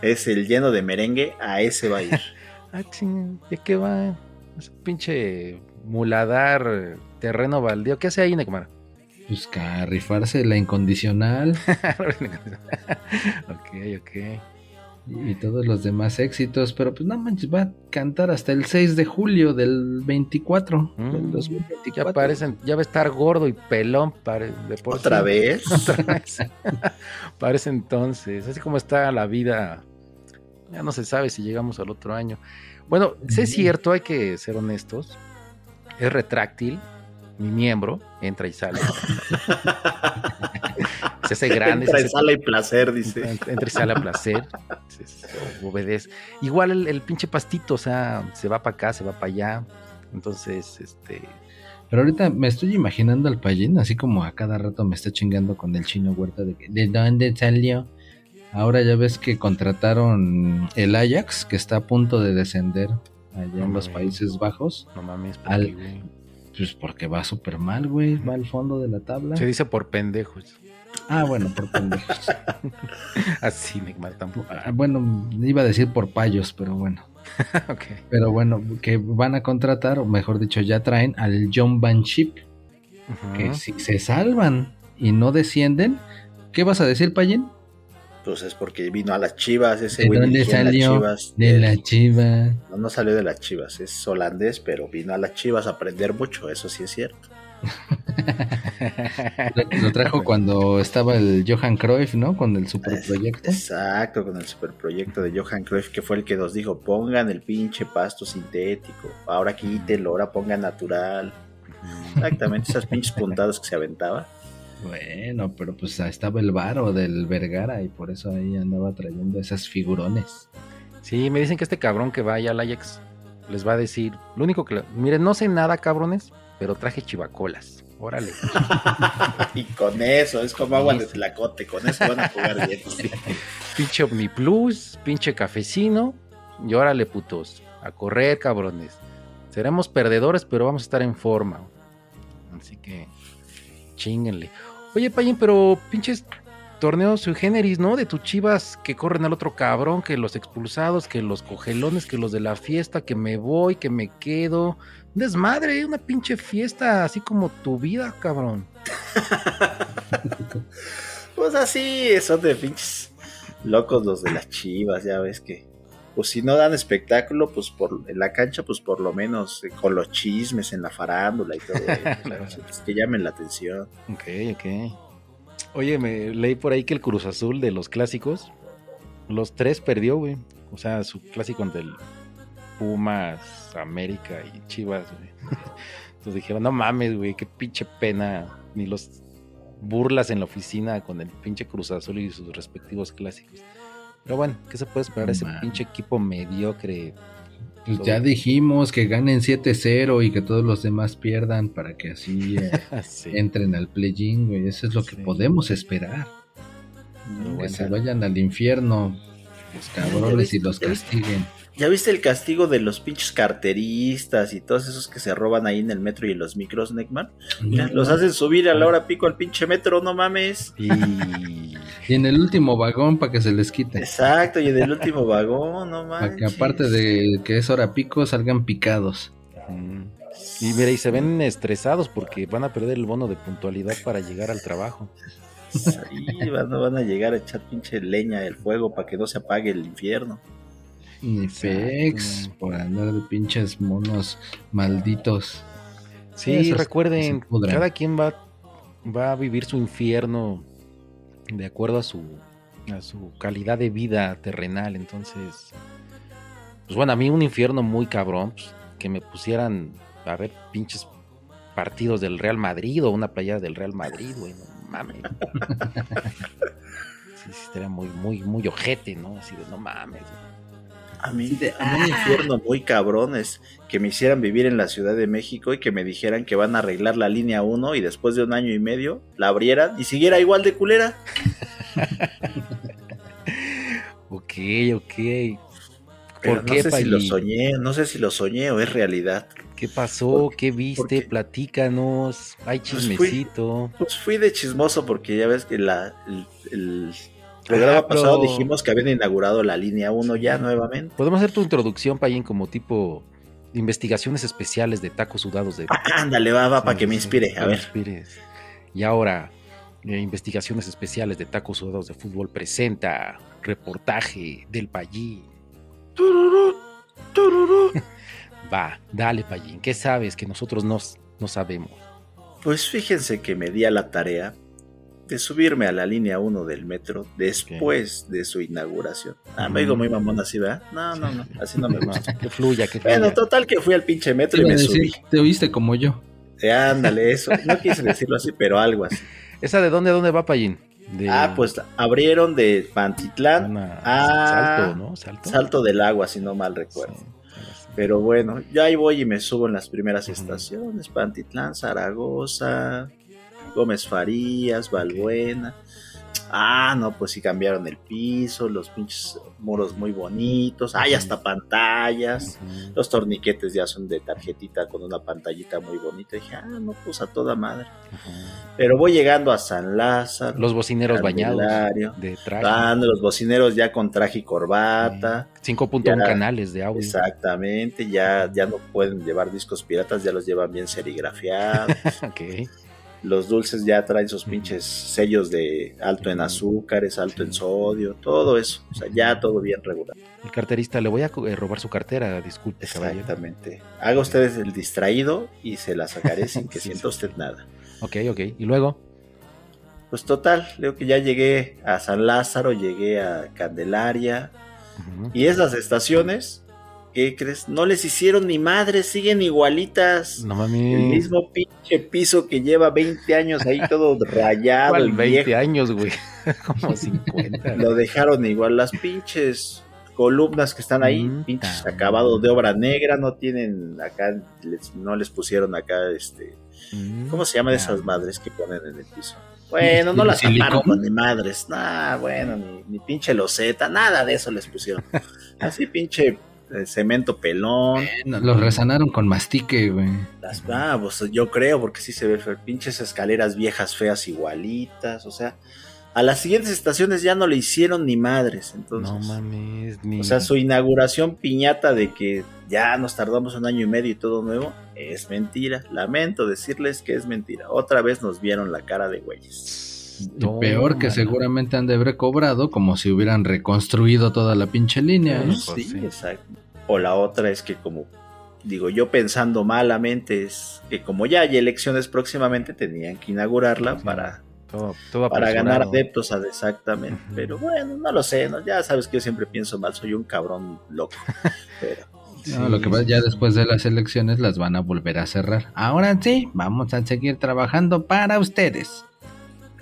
Es el lleno de merengue, a ese va a ir. ah, ching, ¿de qué va? Ese pinche muladar, terreno baldío. ¿Qué hace ahí, Neymar? Pues que a rifarse la incondicional ok, ok. y todos los demás éxitos, pero pues no manches, va a cantar hasta el 6 de julio del 24. Mm, del Ya 2024. parecen, ya va a estar gordo y pelón pare- de por ¿Otra sí. vez? Otra vez. Parece entonces, así como está la vida, ya no se sabe si llegamos al otro año. Bueno, sí es cierto, hay que ser honestos. Es retráctil, mi miembro entra y sale. se hace grande, Entra y sala y placer, dice. entra y sale a placer, se- se obedece. Igual el, el pinche pastito, o sea, se va para acá, se va para allá. Entonces, este, Pero ahorita me estoy imaginando al Payín, así como a cada rato me está chingando con el chino huerta de que, ¿de dónde salió? Ahora ya ves que contrataron el Ajax, que está a punto de descender allá en los. Países Bajos. no mames, ¿por Al- qué? Pues porque va súper mal, güey, va al fondo de la tabla. Se dice por pendejos. Ah, bueno, por pendejos. Así, Neymar tampoco. Ah, bueno, iba a decir por payos, pero bueno. ok. Pero bueno, que van a contratar, o mejor dicho, ya traen al John Van Ship, que si se salvan y no descienden, ¿Qué vas a decir, Payín? Pues es porque vino a las chivas, ese ¿De güey dónde las salió? Chivas. De Eh, la chiva. No, no salió de las chivas, es holandés, pero vino a las chivas a aprender mucho, eso sí es cierto. Lo, lo trajo cuando estaba el Johan Cruyff, ¿no? Con el superproyecto. Exacto, con el superproyecto de Johan Cruyff, que fue el que nos dijo, pongan el pinche pasto sintético, ahora quítenlo, ahora pongan natural. Exactamente, esas pinches puntadas que se aventaba. Bueno, pero pues ahí estaba el varo del Vergara y por eso ahí andaba trayendo esas figurones. Sí, me dicen que este cabrón que vaya al Ajax les va a decir, lo único que, le- miren, no sé nada, cabrones, pero traje chivacolas. Órale. y con eso, es como agua de tlacote, con eso van a jugar bien. pinche Omni Plus, pinche cafecino, y órale, putos, a correr, cabrones. Seremos perdedores, pero vamos a estar en forma. Así que, chinguenle. Oye, Payín, pero pinches torneos sui generis, ¿no? De tus chivas que corren al otro cabrón, que los expulsados, que los cogelones, que los de la fiesta, que me voy, que me quedo. Desmadre, una pinche fiesta, así como tu vida, cabrón. Pues así, son de pinches locos los de las chivas, ya ves que. Pues si no dan espectáculo, pues por en la cancha, pues por lo menos eh, con los chismes en la farándula y todo eso, pues, que llamen la atención. Ok, ok. Oye, me leí por ahí que el Cruz Azul de los clásicos, los tres perdió, güey. O sea, su clásico ante el Pumas, América y Chivas, güey. Entonces dijeron, no mames, güey, qué pinche pena. Ni los burlas en la oficina con el pinche Cruz Azul y sus respectivos clásicos. Pero bueno, ¿qué se puede esperar de ese pinche equipo mediocre? Pues ya dijimos que ganen 7-0 y que todos los demás pierdan para que así eh, Sí. entren al play-in, güey. Eso es lo que Sí. podemos esperar. Que bueno. se vayan al infierno los cabrones y los castiguen. ¿Ya viste el castigo de los pinches carteristas y todos esos que se roban ahí en el metro y en los micros, Neckman? Mira, Los hacen subir a la hora pico al pinche metro, no mames. Y... Y en el último vagón para que se les quite. Exacto, y en el último vagón, no Para mames. que aparte de que es hora pico, salgan picados. Y mira, y se ven estresados porque van a perder el bono de puntualidad para llegar al trabajo. Sí, van, van a llegar a echar pinche leña del fuego para que no se apague el infierno. Ni pex, por andar de pinches monos malditos. Sí, Esos recuerden, cada quien va, va a vivir su infierno de acuerdo a su, a su calidad de vida terrenal. Entonces, pues bueno, a mí un infierno muy cabrón, pues, que me pusieran a ver pinches partidos del Real Madrid o una playa del Real Madrid, güey, no mames. Sí, sí, estaría muy, muy, muy ojete, ¿no? Así de no mames. güey. A mí, a mí un infierno muy cabrones que me hicieran vivir en la Ciudad de México y que me dijeran que van a arreglar la línea 1 y después de un año y medio la abrieran y siguiera igual de culera. Ok, ok. Pero ¿Por no qué, sé si lo soñé, no sé si lo soñé o es realidad. ¿Qué pasó? ¿Qué viste? Platícanos. Hay Pues fui- chismecito. Pues fui de chismoso porque ya ves que la, el, el programa Ah, pero- pasado dijimos que habían inaugurado la línea 1 ya nuevamente. Podemos hacer tu introducción, Payín, como tipo de investigaciones especiales de tacos sudados de. Ah, ándale, va, va, para Sí, que me inspire. para A me ver. inspires. Y ahora, eh, investigaciones especiales de tacos sudados de fútbol presenta reportaje del Payín. Tururú, tururú. Va, dale, Payín. ¿Qué sabes que nosotros no, no sabemos? Pues fíjense que me di a la tarea de subirme a la línea 1 del metro después de su inauguración. Ah, me digo muy mamón así, ¿verdad? No, no, no, así no me gusta. que fluya, que fluya. Bueno, total que fui al pinche metro y a me decir, subí. te oíste como yo. Eh, ándale, eso. No quise decirlo así, pero algo así. ¿Esa de dónde a dónde va, Payín? De Ah, pues abrieron de Pantitlán, una- ah, Salto, ¿no? Salto. Salto del Agua, si no mal recuerdo. Sí. Pero bueno, ya ahí voy y me subo en las primeras estaciones: Pantitlán, Zaragoza, Gómez Farías, Valbuena. Ah, no, pues sí cambiaron el piso, los pinches muros muy bonitos, hay hasta pantallas. Los torniquetes ya son de tarjetita con una pantallita muy bonita. dije, ah, no, pues a toda madre. Pero voy llegando a San Lázaro. Los bocineros bañados de traje. Van los bocineros ya con traje y corbata. 5.1 Ya. canales de audio. Exactamente, ya, ya no pueden llevar discos piratas, ya los llevan bien serigrafiados. Ok. Los dulces ya traen sus pinches sellos de alto en azúcares, alto en sodio, todo eso. O sea, ya todo bien regular. El carterista, le voy a eh, robar su cartera, disculpe, caballero. Exactamente. Haga ustedes el distraído y se la sacaré sin que Sí, sienta sí. usted nada. Ok, ok. Y luego, Pues total, creo que ya llegué a San Lázaro, llegué a Candelaria. Y esas estaciones, ¿qué crees? No les hicieron ni madre, siguen igualitas. no El mames. mismo pinche piso que lleva 20 años ahí todo rayado ¿Cuál y 20 viejo. años, güey? Como 50. Lo dejaron igual. Las pinches columnas que están ahí, Mm, pinches acabados de obra negra, no tienen acá, les- no les pusieron acá, este, Mm, ¿cómo se llaman esas madres que ponen en el piso? Bueno, no las ¿Silicón? taparon con ni madres, nah, bueno, ni, ni pinche loseta, nada de eso les pusieron. Así pinche cemento pelón, No, Los resanaron con mastique, güey. las ah, pues, yo creo, porque sí se ve feo, pinches escaleras viejas feas igualitas, o sea, a las siguientes estaciones ya no le hicieron ni madres, entonces. No mames, ni. O sea, su inauguración piñata de que ya nos tardamos un año y medio y todo nuevo, es mentira. Lamento decirles que es mentira. Otra vez nos vieron la cara de güeyes. Peor que seguramente han de haber cobrado como si hubieran reconstruido toda la pinche línea, ¿no? Sí, Sí, sí. exacto. O la otra es que como, digo yo pensando malamente, es que como ya hay elecciones próximamente, tenían que inaugurarla Sí. para, Todo, todo para ganar adeptos a- exactamente. Pero bueno, no lo sé, ¿no? ya sabes que yo siempre pienso mal, soy un cabrón loco. Pero No, lo que pasa ya después de las elecciones las van a volver a cerrar. Ahora sí, vamos a seguir trabajando para ustedes.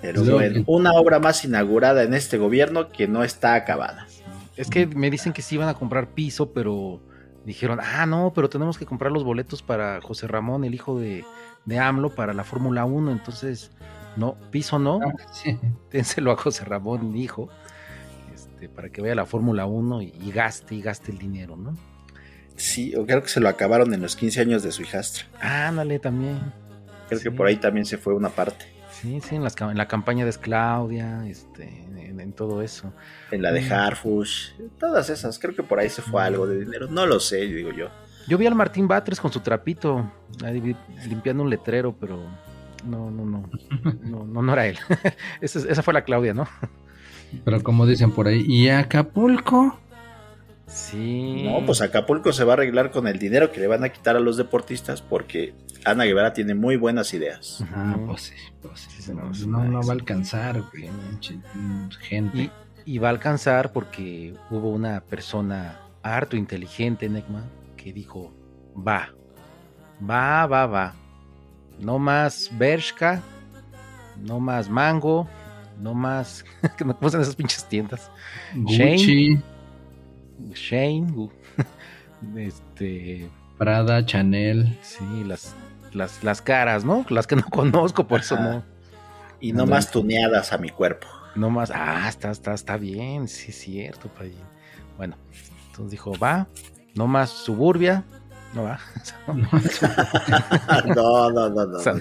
Pero bueno, que- una obra más inaugurada en este gobierno que no está acabada. Es que me dicen que sí iban a comprar piso, pero dijeron, ah, no, pero tenemos que comprar los boletos para José Ramón, el hijo de, de AMLO, para la Fórmula 1. Entonces, no, piso no, Sí. dénselo a José Ramón, hijo, este, para que vaya a la Fórmula 1 y, y gaste y gaste el dinero, ¿no? Sí, o creo que se lo acabaron en los 15 años de su hijastra. Ándale también. Creo que por ahí también se fue una parte. Sí, sí, en, las en la campaña de Claudia, este, en, en todo eso. En la de Mm. Harfush, todas esas. Creo que por ahí se fue algo de dinero. No lo sé, digo yo. Yo vi al Martín Batres con su trapito, ahí limpiando un letrero, pero no, no, no, no, no, no era él. esa, esa fue la Claudia, ¿no? Pero como dicen por ahí, ¿y Acapulco? Sí. No, pues Acapulco se va a arreglar con el dinero que le van a quitar a los deportistas porque Ana Guevara tiene muy buenas ideas. Ujú. Ah, pues sí, pues sí, Sí, no, no, va a alcanzar, güey, mm, gente. Y, y va a alcanzar porque hubo una persona harto inteligente, Necma, que dijo, va, va, va, va. No más Bershka, no más Mango, no más... que me pusen esas pinches tiendas. Gucci, Shane, gu- este, Prada, Chanel. sí, las, las, las caras, ¿no? Las que no conozco, por eso Ajá. no, Y no más tuneadas a mi cuerpo. no más, ah, está, está, está bien, sí es cierto, Payín. Bueno, entonces dijo, va, no más suburbia, no va, no, no, no, no. o sea, no,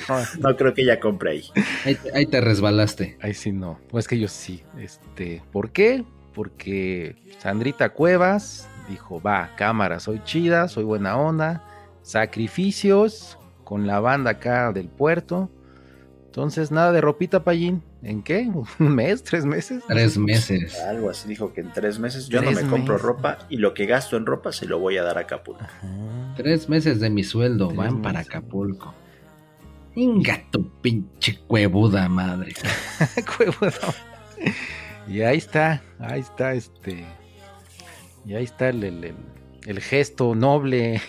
No creo que ella compre ahí. Ahí, te- ahí te resbalaste. ahí sí no, pues que yo sí, este, ¿por qué? Porque Sandrita Cuevas dijo, va, cámara, soy chida, soy buena onda, sacrificios con la banda acá del puerto, entonces nada de ropita, Payín, ¿en qué? ¿Un mes? ¿Tres meses? Tres meses. Algo así dijo que en tres meses yo no me compro meses. ropa y lo que gasto en ropa se lo voy a dar a Acapulco. Ajá. Tres meses de mi sueldo Tres van para. Acapulco. Inga tu pinche cuevuda madre. Cuevo, no. Y ahí está, ahí está este. Y ahí está el, el- el- el gesto noble.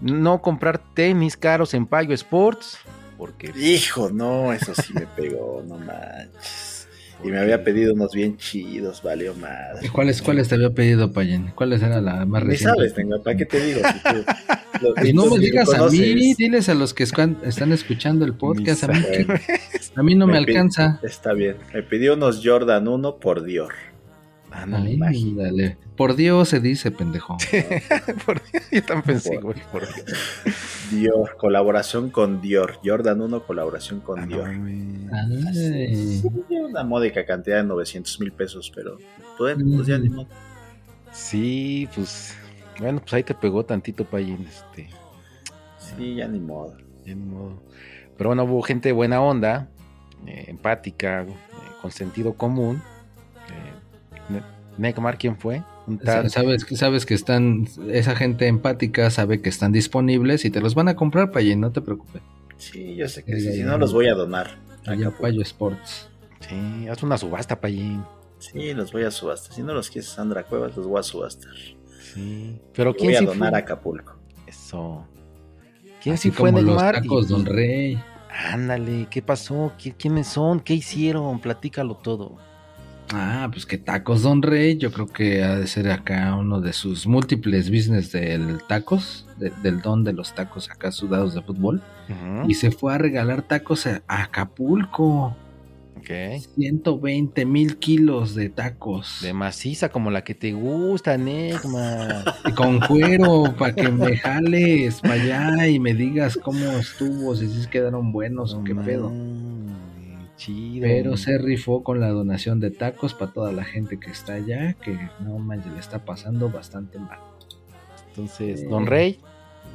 No comprar tenis caros en Payo Sports. Porque. Hijo, no, eso sí me pegó, no manches. Y me había pedido unos bien chidos, valió madre. ¿Cuáles, ¿Cuáles te había pedido, Payen? ¿Cuáles era la más Ni reciente? sabes, tengo, ¿para qué te digo? Si tú- Pues no me ni digas a mí, diles a los que escuan- están escuchando el podcast. A mí, que- a mí no me, alcanza. Está bien. Me pidió unos Jordan 1 por Dior. Ándale, Ay, imagínate. dale. Por Dios se dice, pendejo. por- yo también pensé, güey. por- Dior, colaboración con Dior. Jordan 1, colaboración con Ah, no, Dior. mames. Ay. Sí, Una módica cantidad de 900 mil pesos, pero pues, pues ya ni modo. Sí, pues. Bueno, pues ahí te pegó tantito, Payín. Este. Sí, ya ni modo. Ya ni modo. Pero bueno, hubo gente buena onda, eh, empática, eh, con sentido común. Eh, Neckmar, ¿quién fue? Un tal- Sabes, que- sabes que están, esa gente empática sabe que están disponibles y te los van a comprar, Payín, no te preocupes. Sí, yo sé que sí, si no los voy a donar. a Allá en Acapulco. Payo Sports. Sí, haz una subasta, Payín. Sí, los voy a subastar. Si no los quieres Sandra Cuevas, los voy a subastar. Sí. Pero Los ¿quién voy a sí donar fue? a Acapulco. Eso. ¿Quién Así sí fue como los Neymar? tacos Y- Don Rey. Ándale, ¿qué pasó? ¿Qui- ¿Quiénes son? ¿Qué hicieron? Platícalo todo. Ah, pues que tacos Don Rey, yo creo que ha de ser acá uno de sus múltiples business del tacos, de- del don de los tacos acá sudados de fútbol. Y se fue a regalar tacos a a Acapulco. Ok. 120 mil kilos de tacos. De maciza como la que te gusta, Neymar. Y con cuero, para que me jales para allá y me digas cómo estuvo, si sí quedaron buenos o qué pedo. Chido. Pero se rifó con la donación de tacos para toda la gente que está allá, que no manches, le está pasando bastante mal. Entonces. Don Rey,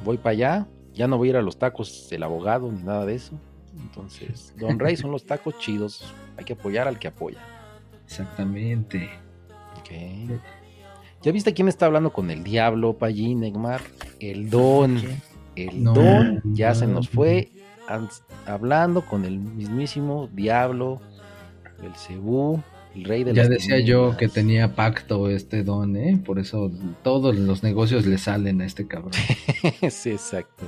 voy para allá. Ya no voy a ir a los tacos del abogado ni nada de eso. Entonces, Don Rey son los tacos chidos. Hay que apoyar al que apoya. Exactamente. Ok. ¿Ya viste quién está hablando con el diablo, Pallín, Neymar? El Don. El No, Don ya se no. nos fue hablando con el mismísimo diablo, el Cebú, el rey de Ya decía yo que tenía pacto este don, ¿eh? Por eso todos los negocios le salen a este cabrón. sí, exacto.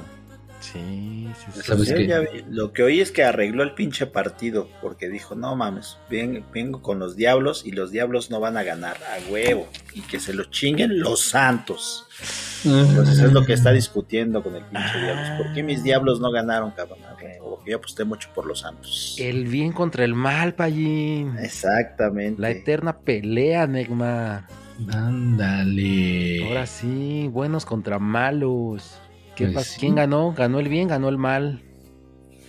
Sí, sí, sí. ¿Sabes Sí, lo que oí es que arregló el pinche partido porque dijo, no mames, ven- vengo con los diablos y los diablos no van a ganar a huevo y que se lo chinguen los santos. Entonces es lo que está discutiendo con el pinche diablos. ¿Por qué mis diablos no ganaron, cabrón? Porque yo aposté mucho por los santos. El bien contra el mal, Pallín. Exactamente. La eterna pelea, Neymar. Ándale. Ahora sí, buenos contra malos. ¿Qué Pues sí. ¿Quién ganó? ¿Ganó el bien? ¿Ganó el mal?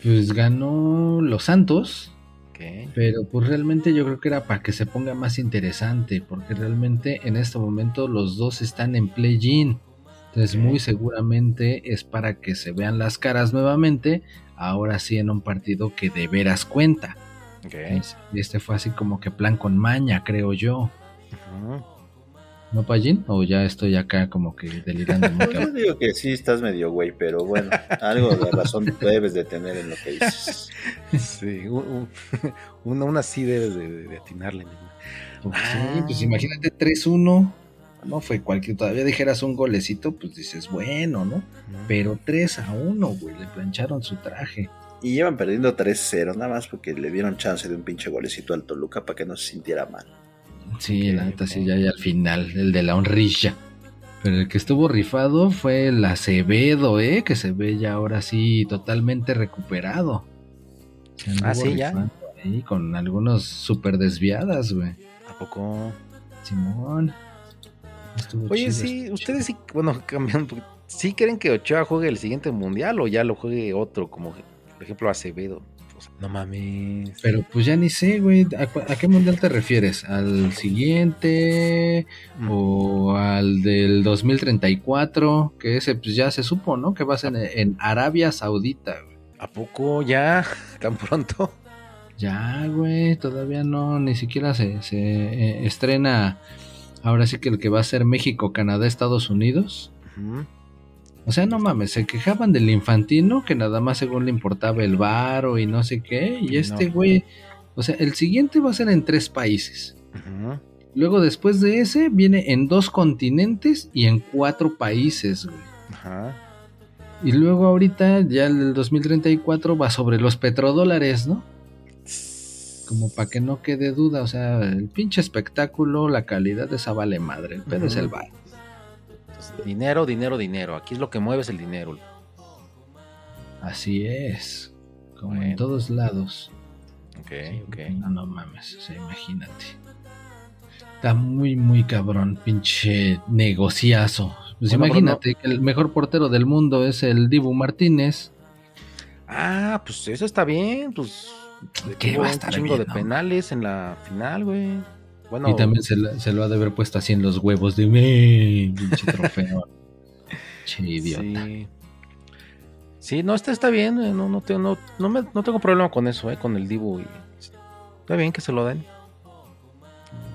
Pues ganó los Santos, Ok. pero pues realmente yo creo que era para que se ponga más interesante, porque realmente en este momento los dos están en play-in. Entonces muy seguramente es para que se vean las caras nuevamente, ahora sí en un partido que de veras cuenta. Ok. Y Este fue así como que plan con maña, creo yo. Ujú. ¿No, Pallín? O ya estoy acá como que delirando Pues yo digo que sí estás medio güey, pero bueno, algo de razón debes de tener en lo que dices. Sí, un- un- una, una sí debes de, de- de atinarle. Pues Ah. sí, pues imagínate 3-1. No fue cualquier, todavía dijeras un golecito, pues dices, bueno, ¿no? Pero 3 a 1, güey, le plancharon su traje. Y llevan perdiendo 3-0, nada más porque le dieron chance de un pinche golecito al Toluca para que no se sintiera mal. Sí, la neta, sí, ya, ya al final, el de la honrilla. Pero el que estuvo rifado fue el Acevedo, ¿eh? Que se ve ya ahora sí totalmente recuperado. Se Ah, sí, ya. Ahí con algunos súper desviadas, güey. ¿A poco? Simón. Estuvo Oye, chido, sí, estuvo ustedes sí, bueno, cambiando. ¿Sí creen que Ochoa juegue el siguiente mundial o ya lo juegue otro, como por ejemplo Acevedo? No mames. Pero pues ya ni sé, güey. ¿A, qué mundial te refieres? ¿Al siguiente? Mm. ¿O al del 2034? Que ese pues ya se supo, ¿no? Que va a ser en, en Arabia Saudita, güey. ¿A poco ya? ¿Tan pronto? Ya, güey. Todavía no, ni siquiera se, se eh, estrena. Ahora sí que el que va a ser México, Canadá, Estados Unidos. O sea, no mames, se quejaban del infantino que nada más según le importaba el varo y no sé qué. Y este No. güey, o sea, el siguiente va a ser en tres países. Ujú. Luego después de ese viene en dos continentes y en cuatro países, güey. Ajá. Y luego ahorita ya el del 2034 va sobre los petrodólares, ¿no? Como para que no quede duda, o sea, el pinche espectáculo, la calidad de esa vale madre, el pedo es el bar. Entonces, dinero, dinero, dinero. Aquí es lo que mueve es el dinero. Así es, como en todos lados. Ok, ok. No, no mames, o sea, imagínate. Está muy, muy cabrón, pinche negociazo. Pues Bueno, imagínate que el mejor portero del mundo es el Dibu Martínez. Ah, pues eso está bien. Pues ¿Qué va a un estar chingo bien, de no? penales en la final, güey. Bueno, Y también se, lo- se lo ha de haber puesto así en los huevos de "Me", pinche trofeo. che idiota. Sí. Sí, no, está, está bien. eh, No, no, tengo, no, no, me- no tengo problema con eso, eh, con el Dibu. y- está bien que se lo den.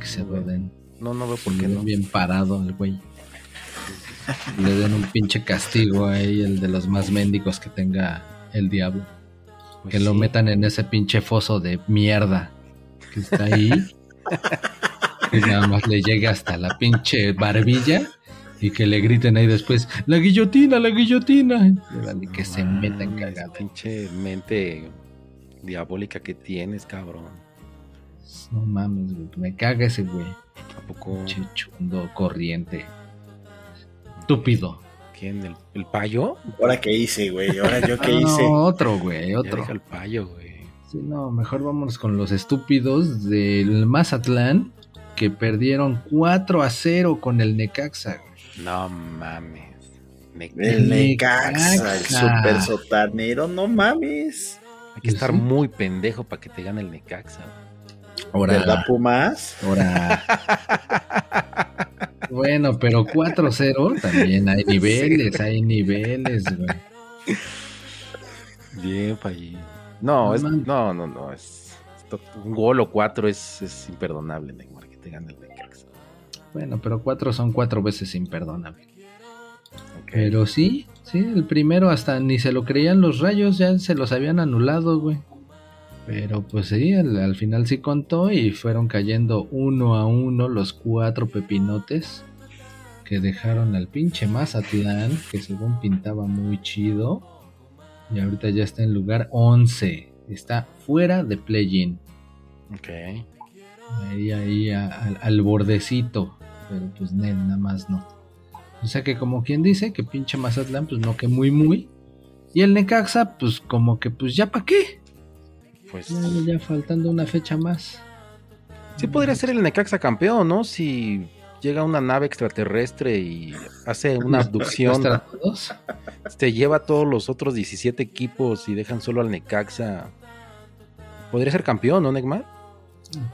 Que se lo den. No, no veo por qué no. bien parado el güey. Le den un pinche castigo ahí, el de los más méndicos que tenga el diablo. Pues que lo metan en ese pinche foso de mierda que está ahí. que nada más le llegue hasta la pinche barbilla y que le griten ahí después, la guillotina, la guillotina. Y que se No metan cagada. Pinche mente diabólica que tienes, cabrón. No mames, güey. Me caga ese güey. ¿A poco? Pinche chundo corriente. Estúpido. ¿Quién? ¿El, el payo? ¿Ahora qué hice, güey? ¿Ahora yo qué Ah, hice? no, otro, güey, otro. el payo, güey. Sí, no, mejor vámonos con los estúpidos del Mazatlán que perdieron 4 a 0 con el Necaxa. güey. No mames. Me- El Necaxa, el Necaxa. super sotanero, no mames. Hay que estar Sí. muy pendejo para que te gane el Necaxa. Ahora, ¿Verdad, Pumas? ahora. bueno, pero 4-0 también hay niveles, hay niveles, güey. Bien, Payín. No, No es, no, no, no. Es, un gol o cuatro es, es imperdonable, Neymar, te gane el Necaxa. Bueno, pero 4 son 4 veces imperdonable. Ok. Pero sí, sí, el primero hasta ni se lo creían los rayos, ya se los habían anulado, güey. Pero pues sí, al, al final sí contó y fueron cayendo uno a uno los cuatro pepinotes que dejaron al pinche Mazatlán, que según pintaba muy chido. Y ahorita ya está en lugar 11. Está fuera de play-in. Ok. Ahí, ahí a- al, al bordecito. Pero pues Nel, nada más no. O sea que como quien dice que pinche Mazatlán, pues no que muy muy. Y el Necaxa, pues como que pues ya para qué. Pues Ya, ya faltando una fecha más. sí podría ser el Necaxa campeón, ¿no? Si llega una nave extraterrestre y hace una abducción, te lleva a todos los otros 17 equipos y dejan solo al Necaxa. Podría ser campeón, ¿no, Neymar?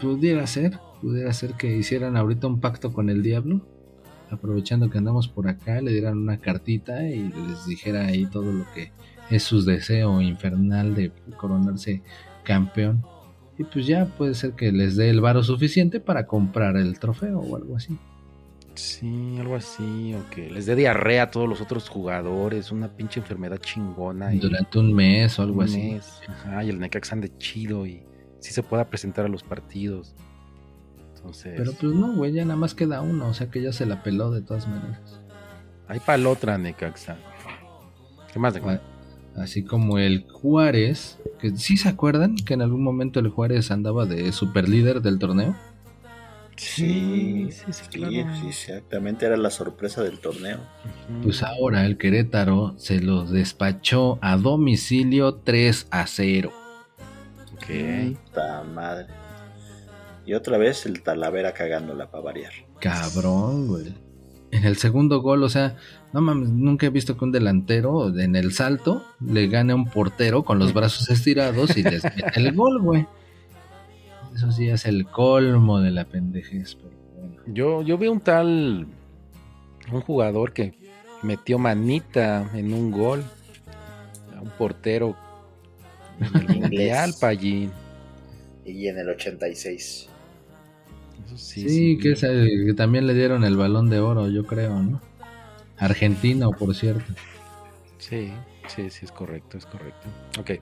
Pudiera ser, pudiera ser que hicieran ahorita un pacto con el diablo. Aprovechando que andamos por acá, le dieran una cartita y les dijera ahí todo lo que es su deseo infernal de coronarse campeón. Y pues ya puede ser que les dé el varo suficiente para comprar el trofeo o algo así. Sí, algo así, o que les dé diarrea a todos los otros jugadores, una pinche enfermedad chingona. y- Durante un mes o algo un así. mes, Ajá, y el Necaxa ande chido y sí se pueda presentar a los partidos. Entonces, Pero pues no, güey, ya nada más queda uno, o sea que ya se la peló de todas maneras. hay para otra Necaxa. ¿Qué más? Así como el Juárez, que sí se acuerdan que en algún momento el Juárez andaba de super líder del torneo. Sí, sí, sí, Sí, claro. sí, exactamente, era la sorpresa del torneo. Pues ahora el Querétaro se los despachó a domicilio 3 a 0. Ok. Puta madre. Y otra vez el Talavera cagándola para variar. Cabrón, güey. En el segundo gol, o sea, no mames, nunca he visto que un delantero en el salto le gane a un portero con los brazos estirados y les mete el gol, güey. Eso sí es el colmo de la pendejez, pero bueno. Yo, yo vi un tal, un jugador que metió manita en un gol a un portero en el mundial, Pallín. Y en el 86. Eso Sí, sí, que, esa- que también le dieron el balón de oro, yo creo, ¿no? Argentino, por cierto. Sí, sí, sí, es correcto, es correcto. Ok.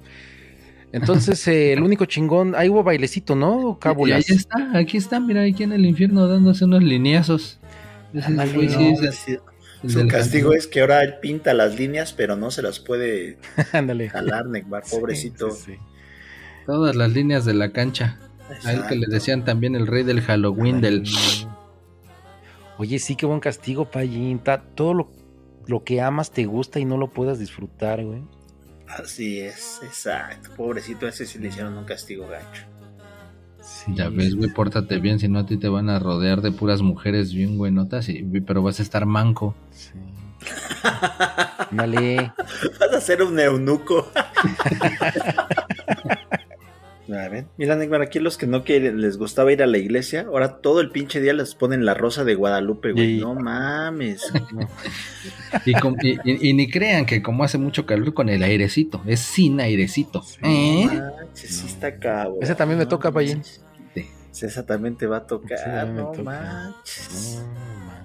Entonces, eh, el único chingón, ahí hubo bailecito, ¿no? Y ahí Cábulas. está, aquí está, mira, aquí en el infierno dándose unos lineazos. Sí no, es Su castigo es que ahora él pinta las líneas, pero no se las puede jalar, Neymar, pobrecito. Sí, sí, sí. Todas las líneas de la cancha. A él que le decían también el rey del Halloween del... Oye, sí, qué buen castigo, Pallín. Ta- Todo lo, lo que amas te gusta y no lo puedas disfrutar, güey. Así es, exacto. Pobrecito, ese sí le hicieron un castigo gacho. Sí, Ya ves, güey, pórtate bien, si no a ti te van a rodear de puras mujeres bien buenotas, y, pero vas a estar manco. Sí. Ándale. Vas a ser un eunuco. a ver, Eh, Mira, Neymar, aquí los que no quieren, les gustaba ir a la iglesia, ahora todo el pinche día les ponen la rosa de Guadalupe, güey. Y- No mames. Y, com- y- y- y ni crean que como hace mucho calor con el airecito, es sin airecito. ¿Eh? Manches, sí está cabrón. Ese también me toca, Payín. Sí. Sí, Esa también te va a tocar, no toca. manches. No, man.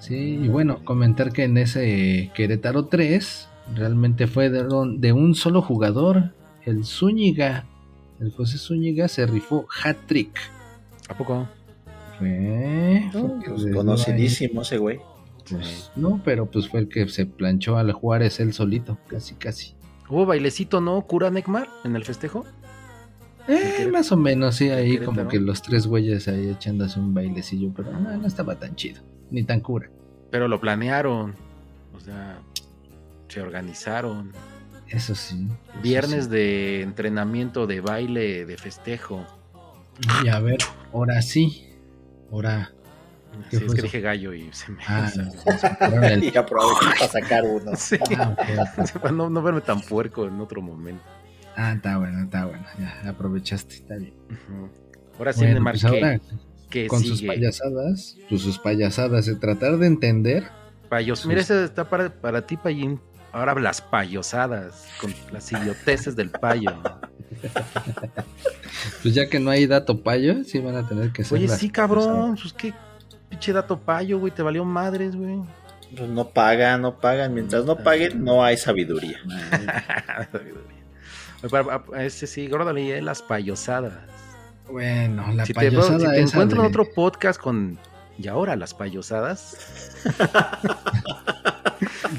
Sí, y bueno, comentar que en ese Querétaro 3 realmente fue de, un- de un solo jugador, el Zúñiga. El José Zúñiga se rifó hat-trick. ¿A poco? Fue, Pues conocidísimo ese güey. pues, no, pero pues fue el que se planchó al Juárez él solito, casi casi. ¿Hubo bailecito, no? ¿Cura Necmar en el festejo? Eh, más o menos, sí, ahí Querétaro. como que los tres güeyes ahí echándose un bailecillo, pero no, no estaba tan chido, ni tan cura. Pero lo planearon. O sea, se organizaron. Eso sí. eso Viernes sí. de entrenamiento de baile, de festejo. Y a ver, ahora sí, ahora... ¿Qué Sí, es fue que eso? dije gallo y se me. Ah, no, ahora el- Y aproveché para sacar uno. Sí, ah, ok. para no, no verme tan puerco en otro momento. Ah, está bueno, está bueno. Ya aprovechaste, está bien. Ahora sí, Bueno, Neymar, pues ahora, ¿qué, qué con sus payasadas, pues sus payasadas, de tratar de entender. Payos. sus- Mira, ese está para, para ti, Payín. Ahora las payosadas, con las idioteces del payo. Pues ya que no hay dato payo, sí van a tener que ser. Oye, las sí, cabrón. Pues qué pinche dato payo, güey. Te valió madres, güey. Pues no pagan, no pagan. Mientras no paguen, no hay sabiduría. Para- Ese sí, gordo, leí eh, las payosadas. Bueno, la si te, payasada si te encuentro en de- otro podcast con. Y ahora las payosadas.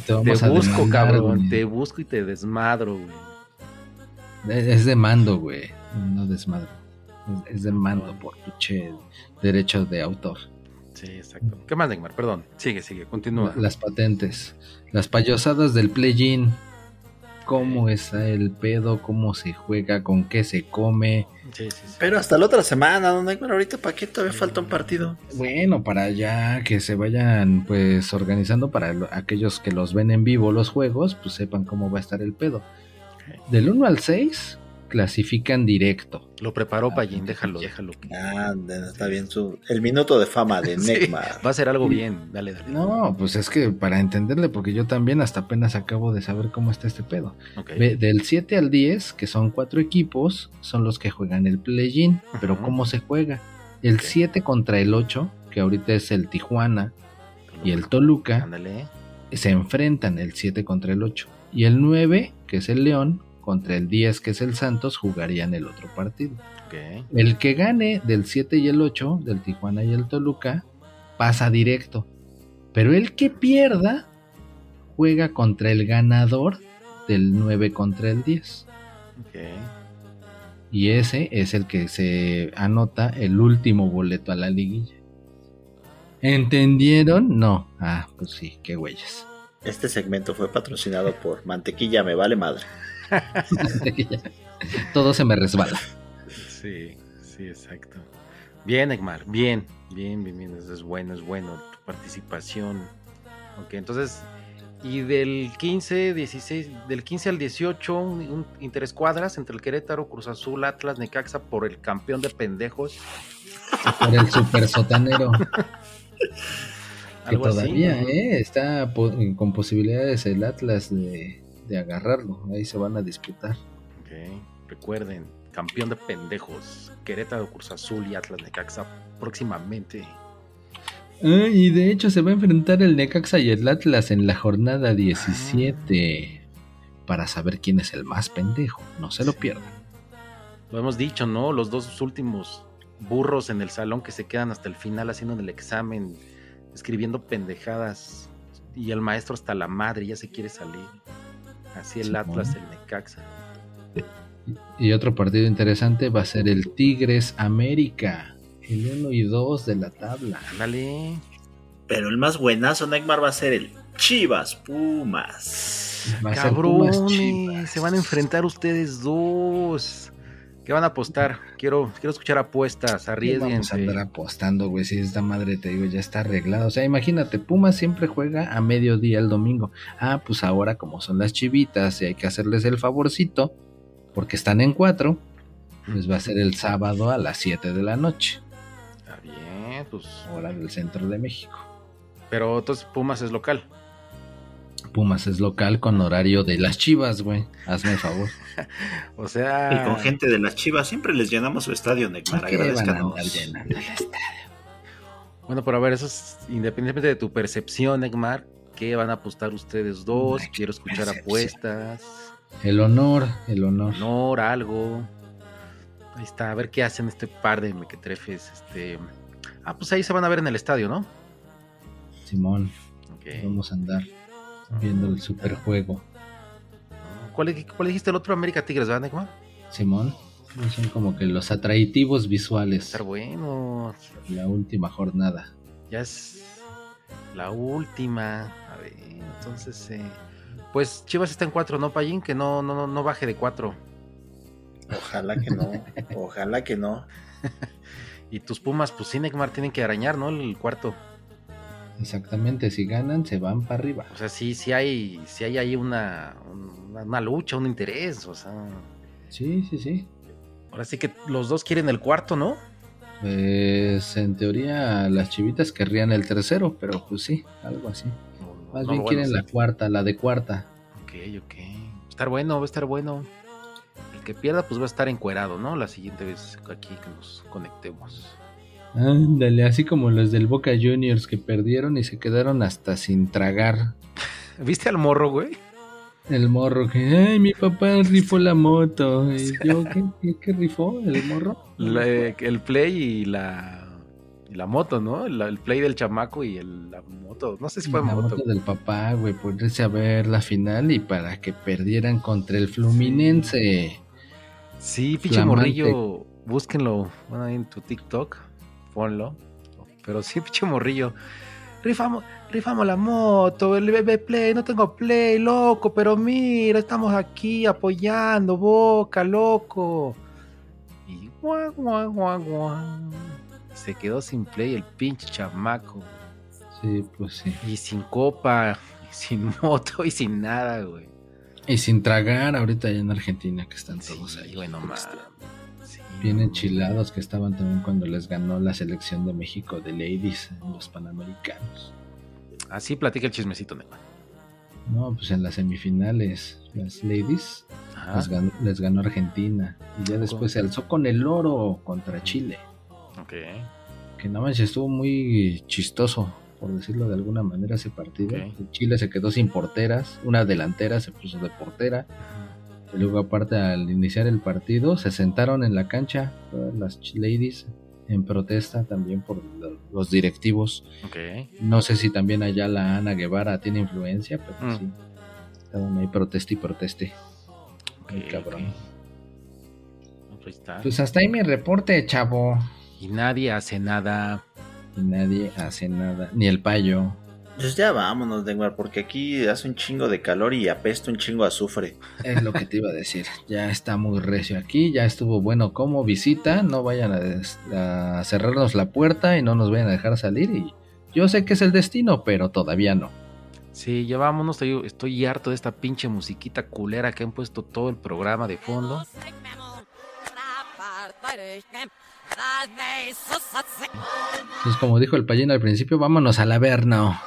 te busco, cabrón. güey. Te busco y te desmadro, güey. Es de mando, güey. No desmadro. Es, es de mando por pinche derechos de autor. Sí, exacto. ¿Qué más, Neymar? Perdón. Sigue, sigue, continúa. Las patentes. Las payasadas del play-in. ¿Cómo está el pedo? ¿Cómo se juega? ¿Con qué se come? Sí, sí, sí. Pero hasta la otra semana, ¿no? Neymar? ahorita para qué todavía falta un partido. Bueno, para ya que se vayan pues organizando para lo- aquellos que los ven en vivo los juegos, pues sepan cómo va a estar el pedo. Del 1 al 6 clasifican directo. Lo preparó Payín, déjalo, déjalo. Ah, está bien su. El minuto de fama de Sí, Neymar. va a ser algo bien. Dale, dale. No, pues es que para entenderle, porque yo también hasta apenas acabo de saber cómo está este pedo. Ve, del 7 al 10, que son cuatro equipos, son los que juegan el play-in. Pero. ¿cómo se juega? El 7 contra el 8, que ahorita es el Tijuana y el Toluca, Ándale. se enfrentan el 7 contra el 8. Y el 9, que es el León, contra el 10, que es el Santos, jugarían el otro partido. El que gane del 7 y el 8, del Tijuana y el Toluca, pasa directo. Pero el que pierda, juega contra el ganador del 9 contra el 10. Ok. Y ese es el que se anota el último boleto a la liguilla. ¿Entendieron? No. Ah, pues sí, qué güeyes. Este segmento fue patrocinado por Mantequilla Me Vale Madre. Todo se me resbala. Sí, sí, exacto. Bien, Egmar, bien, bien, bien, bien. Eso es bueno, es bueno. Tu participación. Ok, entonces, y del 15, 16, del 15 al 18, un, un interescuadras entre el Querétaro, Cruz Azul, Atlas, Necaxa por el campeón de pendejos. Por el super sotanero. Que así, todavía, ¿no? ¿eh? Está po- con posibilidades el Atlas de, de agarrarlo. Ahí se van a disputar. Ok, Recuerden, campeón de pendejos. Querétaro, Cruz Azul y Atlas Necaxa próximamente. Ah, y de hecho se va a enfrentar el Necaxa y el Atlas en la jornada 17. Para saber quién es el más pendejo. No se lo pierdan. Lo hemos dicho, ¿no? Los dos últimos burros en el salón que se quedan hasta el final haciendo el examen, escribiendo pendejadas. Y el maestro hasta la madre ya se quiere salir. Así el. Atlas, el Necaxa. Y otro partido interesante va a ser el Tigres América. El 1 y 2 de la tabla. Ándale. Pero el más buenazo, Neymar, va a ser el Chivas Pumas. Va Pumas Chivas. se van a enfrentar ustedes dos. ¿Qué van a apostar? Quiero, quiero escuchar apuestas, ¿Qué Vamos a arriesguense. andar apostando, güey. Si esta madre te digo, ya está arreglada. O sea, imagínate, Pumas siempre juega a mediodía el domingo. Ah, pues ahora, como son las chivitas y hay que hacerles el favorcito, porque están en cuatro, Pues va a ser el sábado a las 7 de la noche, Está bien, pues. hora del centro de México. Pero entonces Pumas es local. Pumas es local con horario de las chivas, güey. Hazme el favor. O sea. Y con gente de las chivas siempre les llenamos su estadio, Neymar. ¿Por qué van a Agradezcanos. el estadio? Bueno, pero a ver, eso es independientemente de tu percepción, Neymar. ¿Qué van a apostar ustedes dos? Quiero escuchar percepción. apuestas. El honor, el honor. honor, algo. Ahí está, a ver qué hacen este par de mequetrefes. Este. Ah, pues ahí se van a ver en el estadio, ¿no? Simón, Ok. vamos a andar viendo el superjuego. ¿Cuál, cuál dijiste el otro? América Tigres, ¿verdad, Neymar? Simón, son como que los atractivos visuales Estar bueno. la última jornada. Ya es la última. A ver, entonces. eh, pues Chivas está en cuatro, ¿no, Payín? Que no, no, no, no baje de cuatro. Ojalá que no. Ojalá que no. Y tus Pumas, pues sí, Neymar, tienen que arañar, ¿no? El cuarto. Exactamente, si ganan se van para arriba. O sea, sí, sí hay, sí hay ahí una, una, una lucha, un interés. O sea, Sí, sí, sí. ahora sí que los dos quieren el cuarto, ¿no? Pues en teoría las chivitas querrían el tercero, pero pues sí, algo así. Más No, bien bueno, quieren sí. la cuarta, la de cuarta. Ok, ok. Va a estar bueno, va a estar bueno. El que pierda, pues va a estar encuerado, ¿no? La siguiente vez aquí que nos conectemos. Ándale, así como los del Boca Juniors que perdieron y se quedaron hasta sin tragar. ¿Viste al morro, güey? El morro que, ay, mi papá rifó la moto. Y yo, ¿qué, qué, qué rifó el morro? La- el play y la, y la moto, ¿no? El play del chamaco y el- la moto. No sé si fue la moto. moto del papá, güey, por irse a ver la final y para que perdieran contra el Fluminense. Sí, pinche morrillo. Búsquenlo. Bueno, en tu TikTok. Ponlo. Pero sí, pinche morrillo. Rifamos, rifamos la moto, el bebé play, no tengo play, loco, pero mira, estamos aquí apoyando, boca, loco. Y guau, guau, guau, guau. Se quedó sin play el pinche chamaco. Sí, pues sí. Y sin copa, y sin moto y sin nada, güey. Y sin tragar ahorita allá en Argentina que están todos Sí, ahí. güey, no mames. Bien enchilados que estaban también cuando les ganó la selección de México de Ladies en los Panamericanos. Así platica el chismecito, Neymar. No, pues en las semifinales, las Ladies Ajá. les, ganó, les ganó Argentina. Y ya después se alzó con el oro contra Chile. Ok. Que no manches, estuvo muy chistoso, por decirlo de alguna manera, ese partido. Chile se quedó sin porteras, una delantera se puso de portera. Y luego aparte al iniciar el partido se sentaron en la cancha todas las ladies en protesta también por lo- los directivos. Ok. No sé si también allá la Ana Guevara tiene influencia, pero Mm. sí. Estaban ahí proteste y proteste. Ay, ok, cabrón. Pues está. Pues hasta ahí mi reporte, chavo. Y nadie hace nada. Y nadie hace nada, ni el payo. Pues ya vámonos, Neymar, porque aquí hace un chingo de calor y apesta un chingo azufre. Es lo que te iba a decir. Ya está muy recio aquí, ya estuvo bueno como visita. No vayan a, cerrarnos la puerta y no nos vayan a dejar salir. Y yo sé que es el destino, pero todavía no. Sí, ya vámonos. Estoy, estoy harto de esta pinche musiquita culera que han puesto todo el programa de fondo. Entonces, como dijo el payín al principio, vámonos al averno.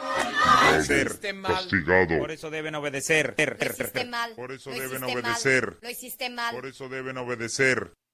castigado. Por eso deben obedecer. Lo hiciste mal. Por eso Lo deben obedecer. Lo hiciste mal. Por eso deben obedecer.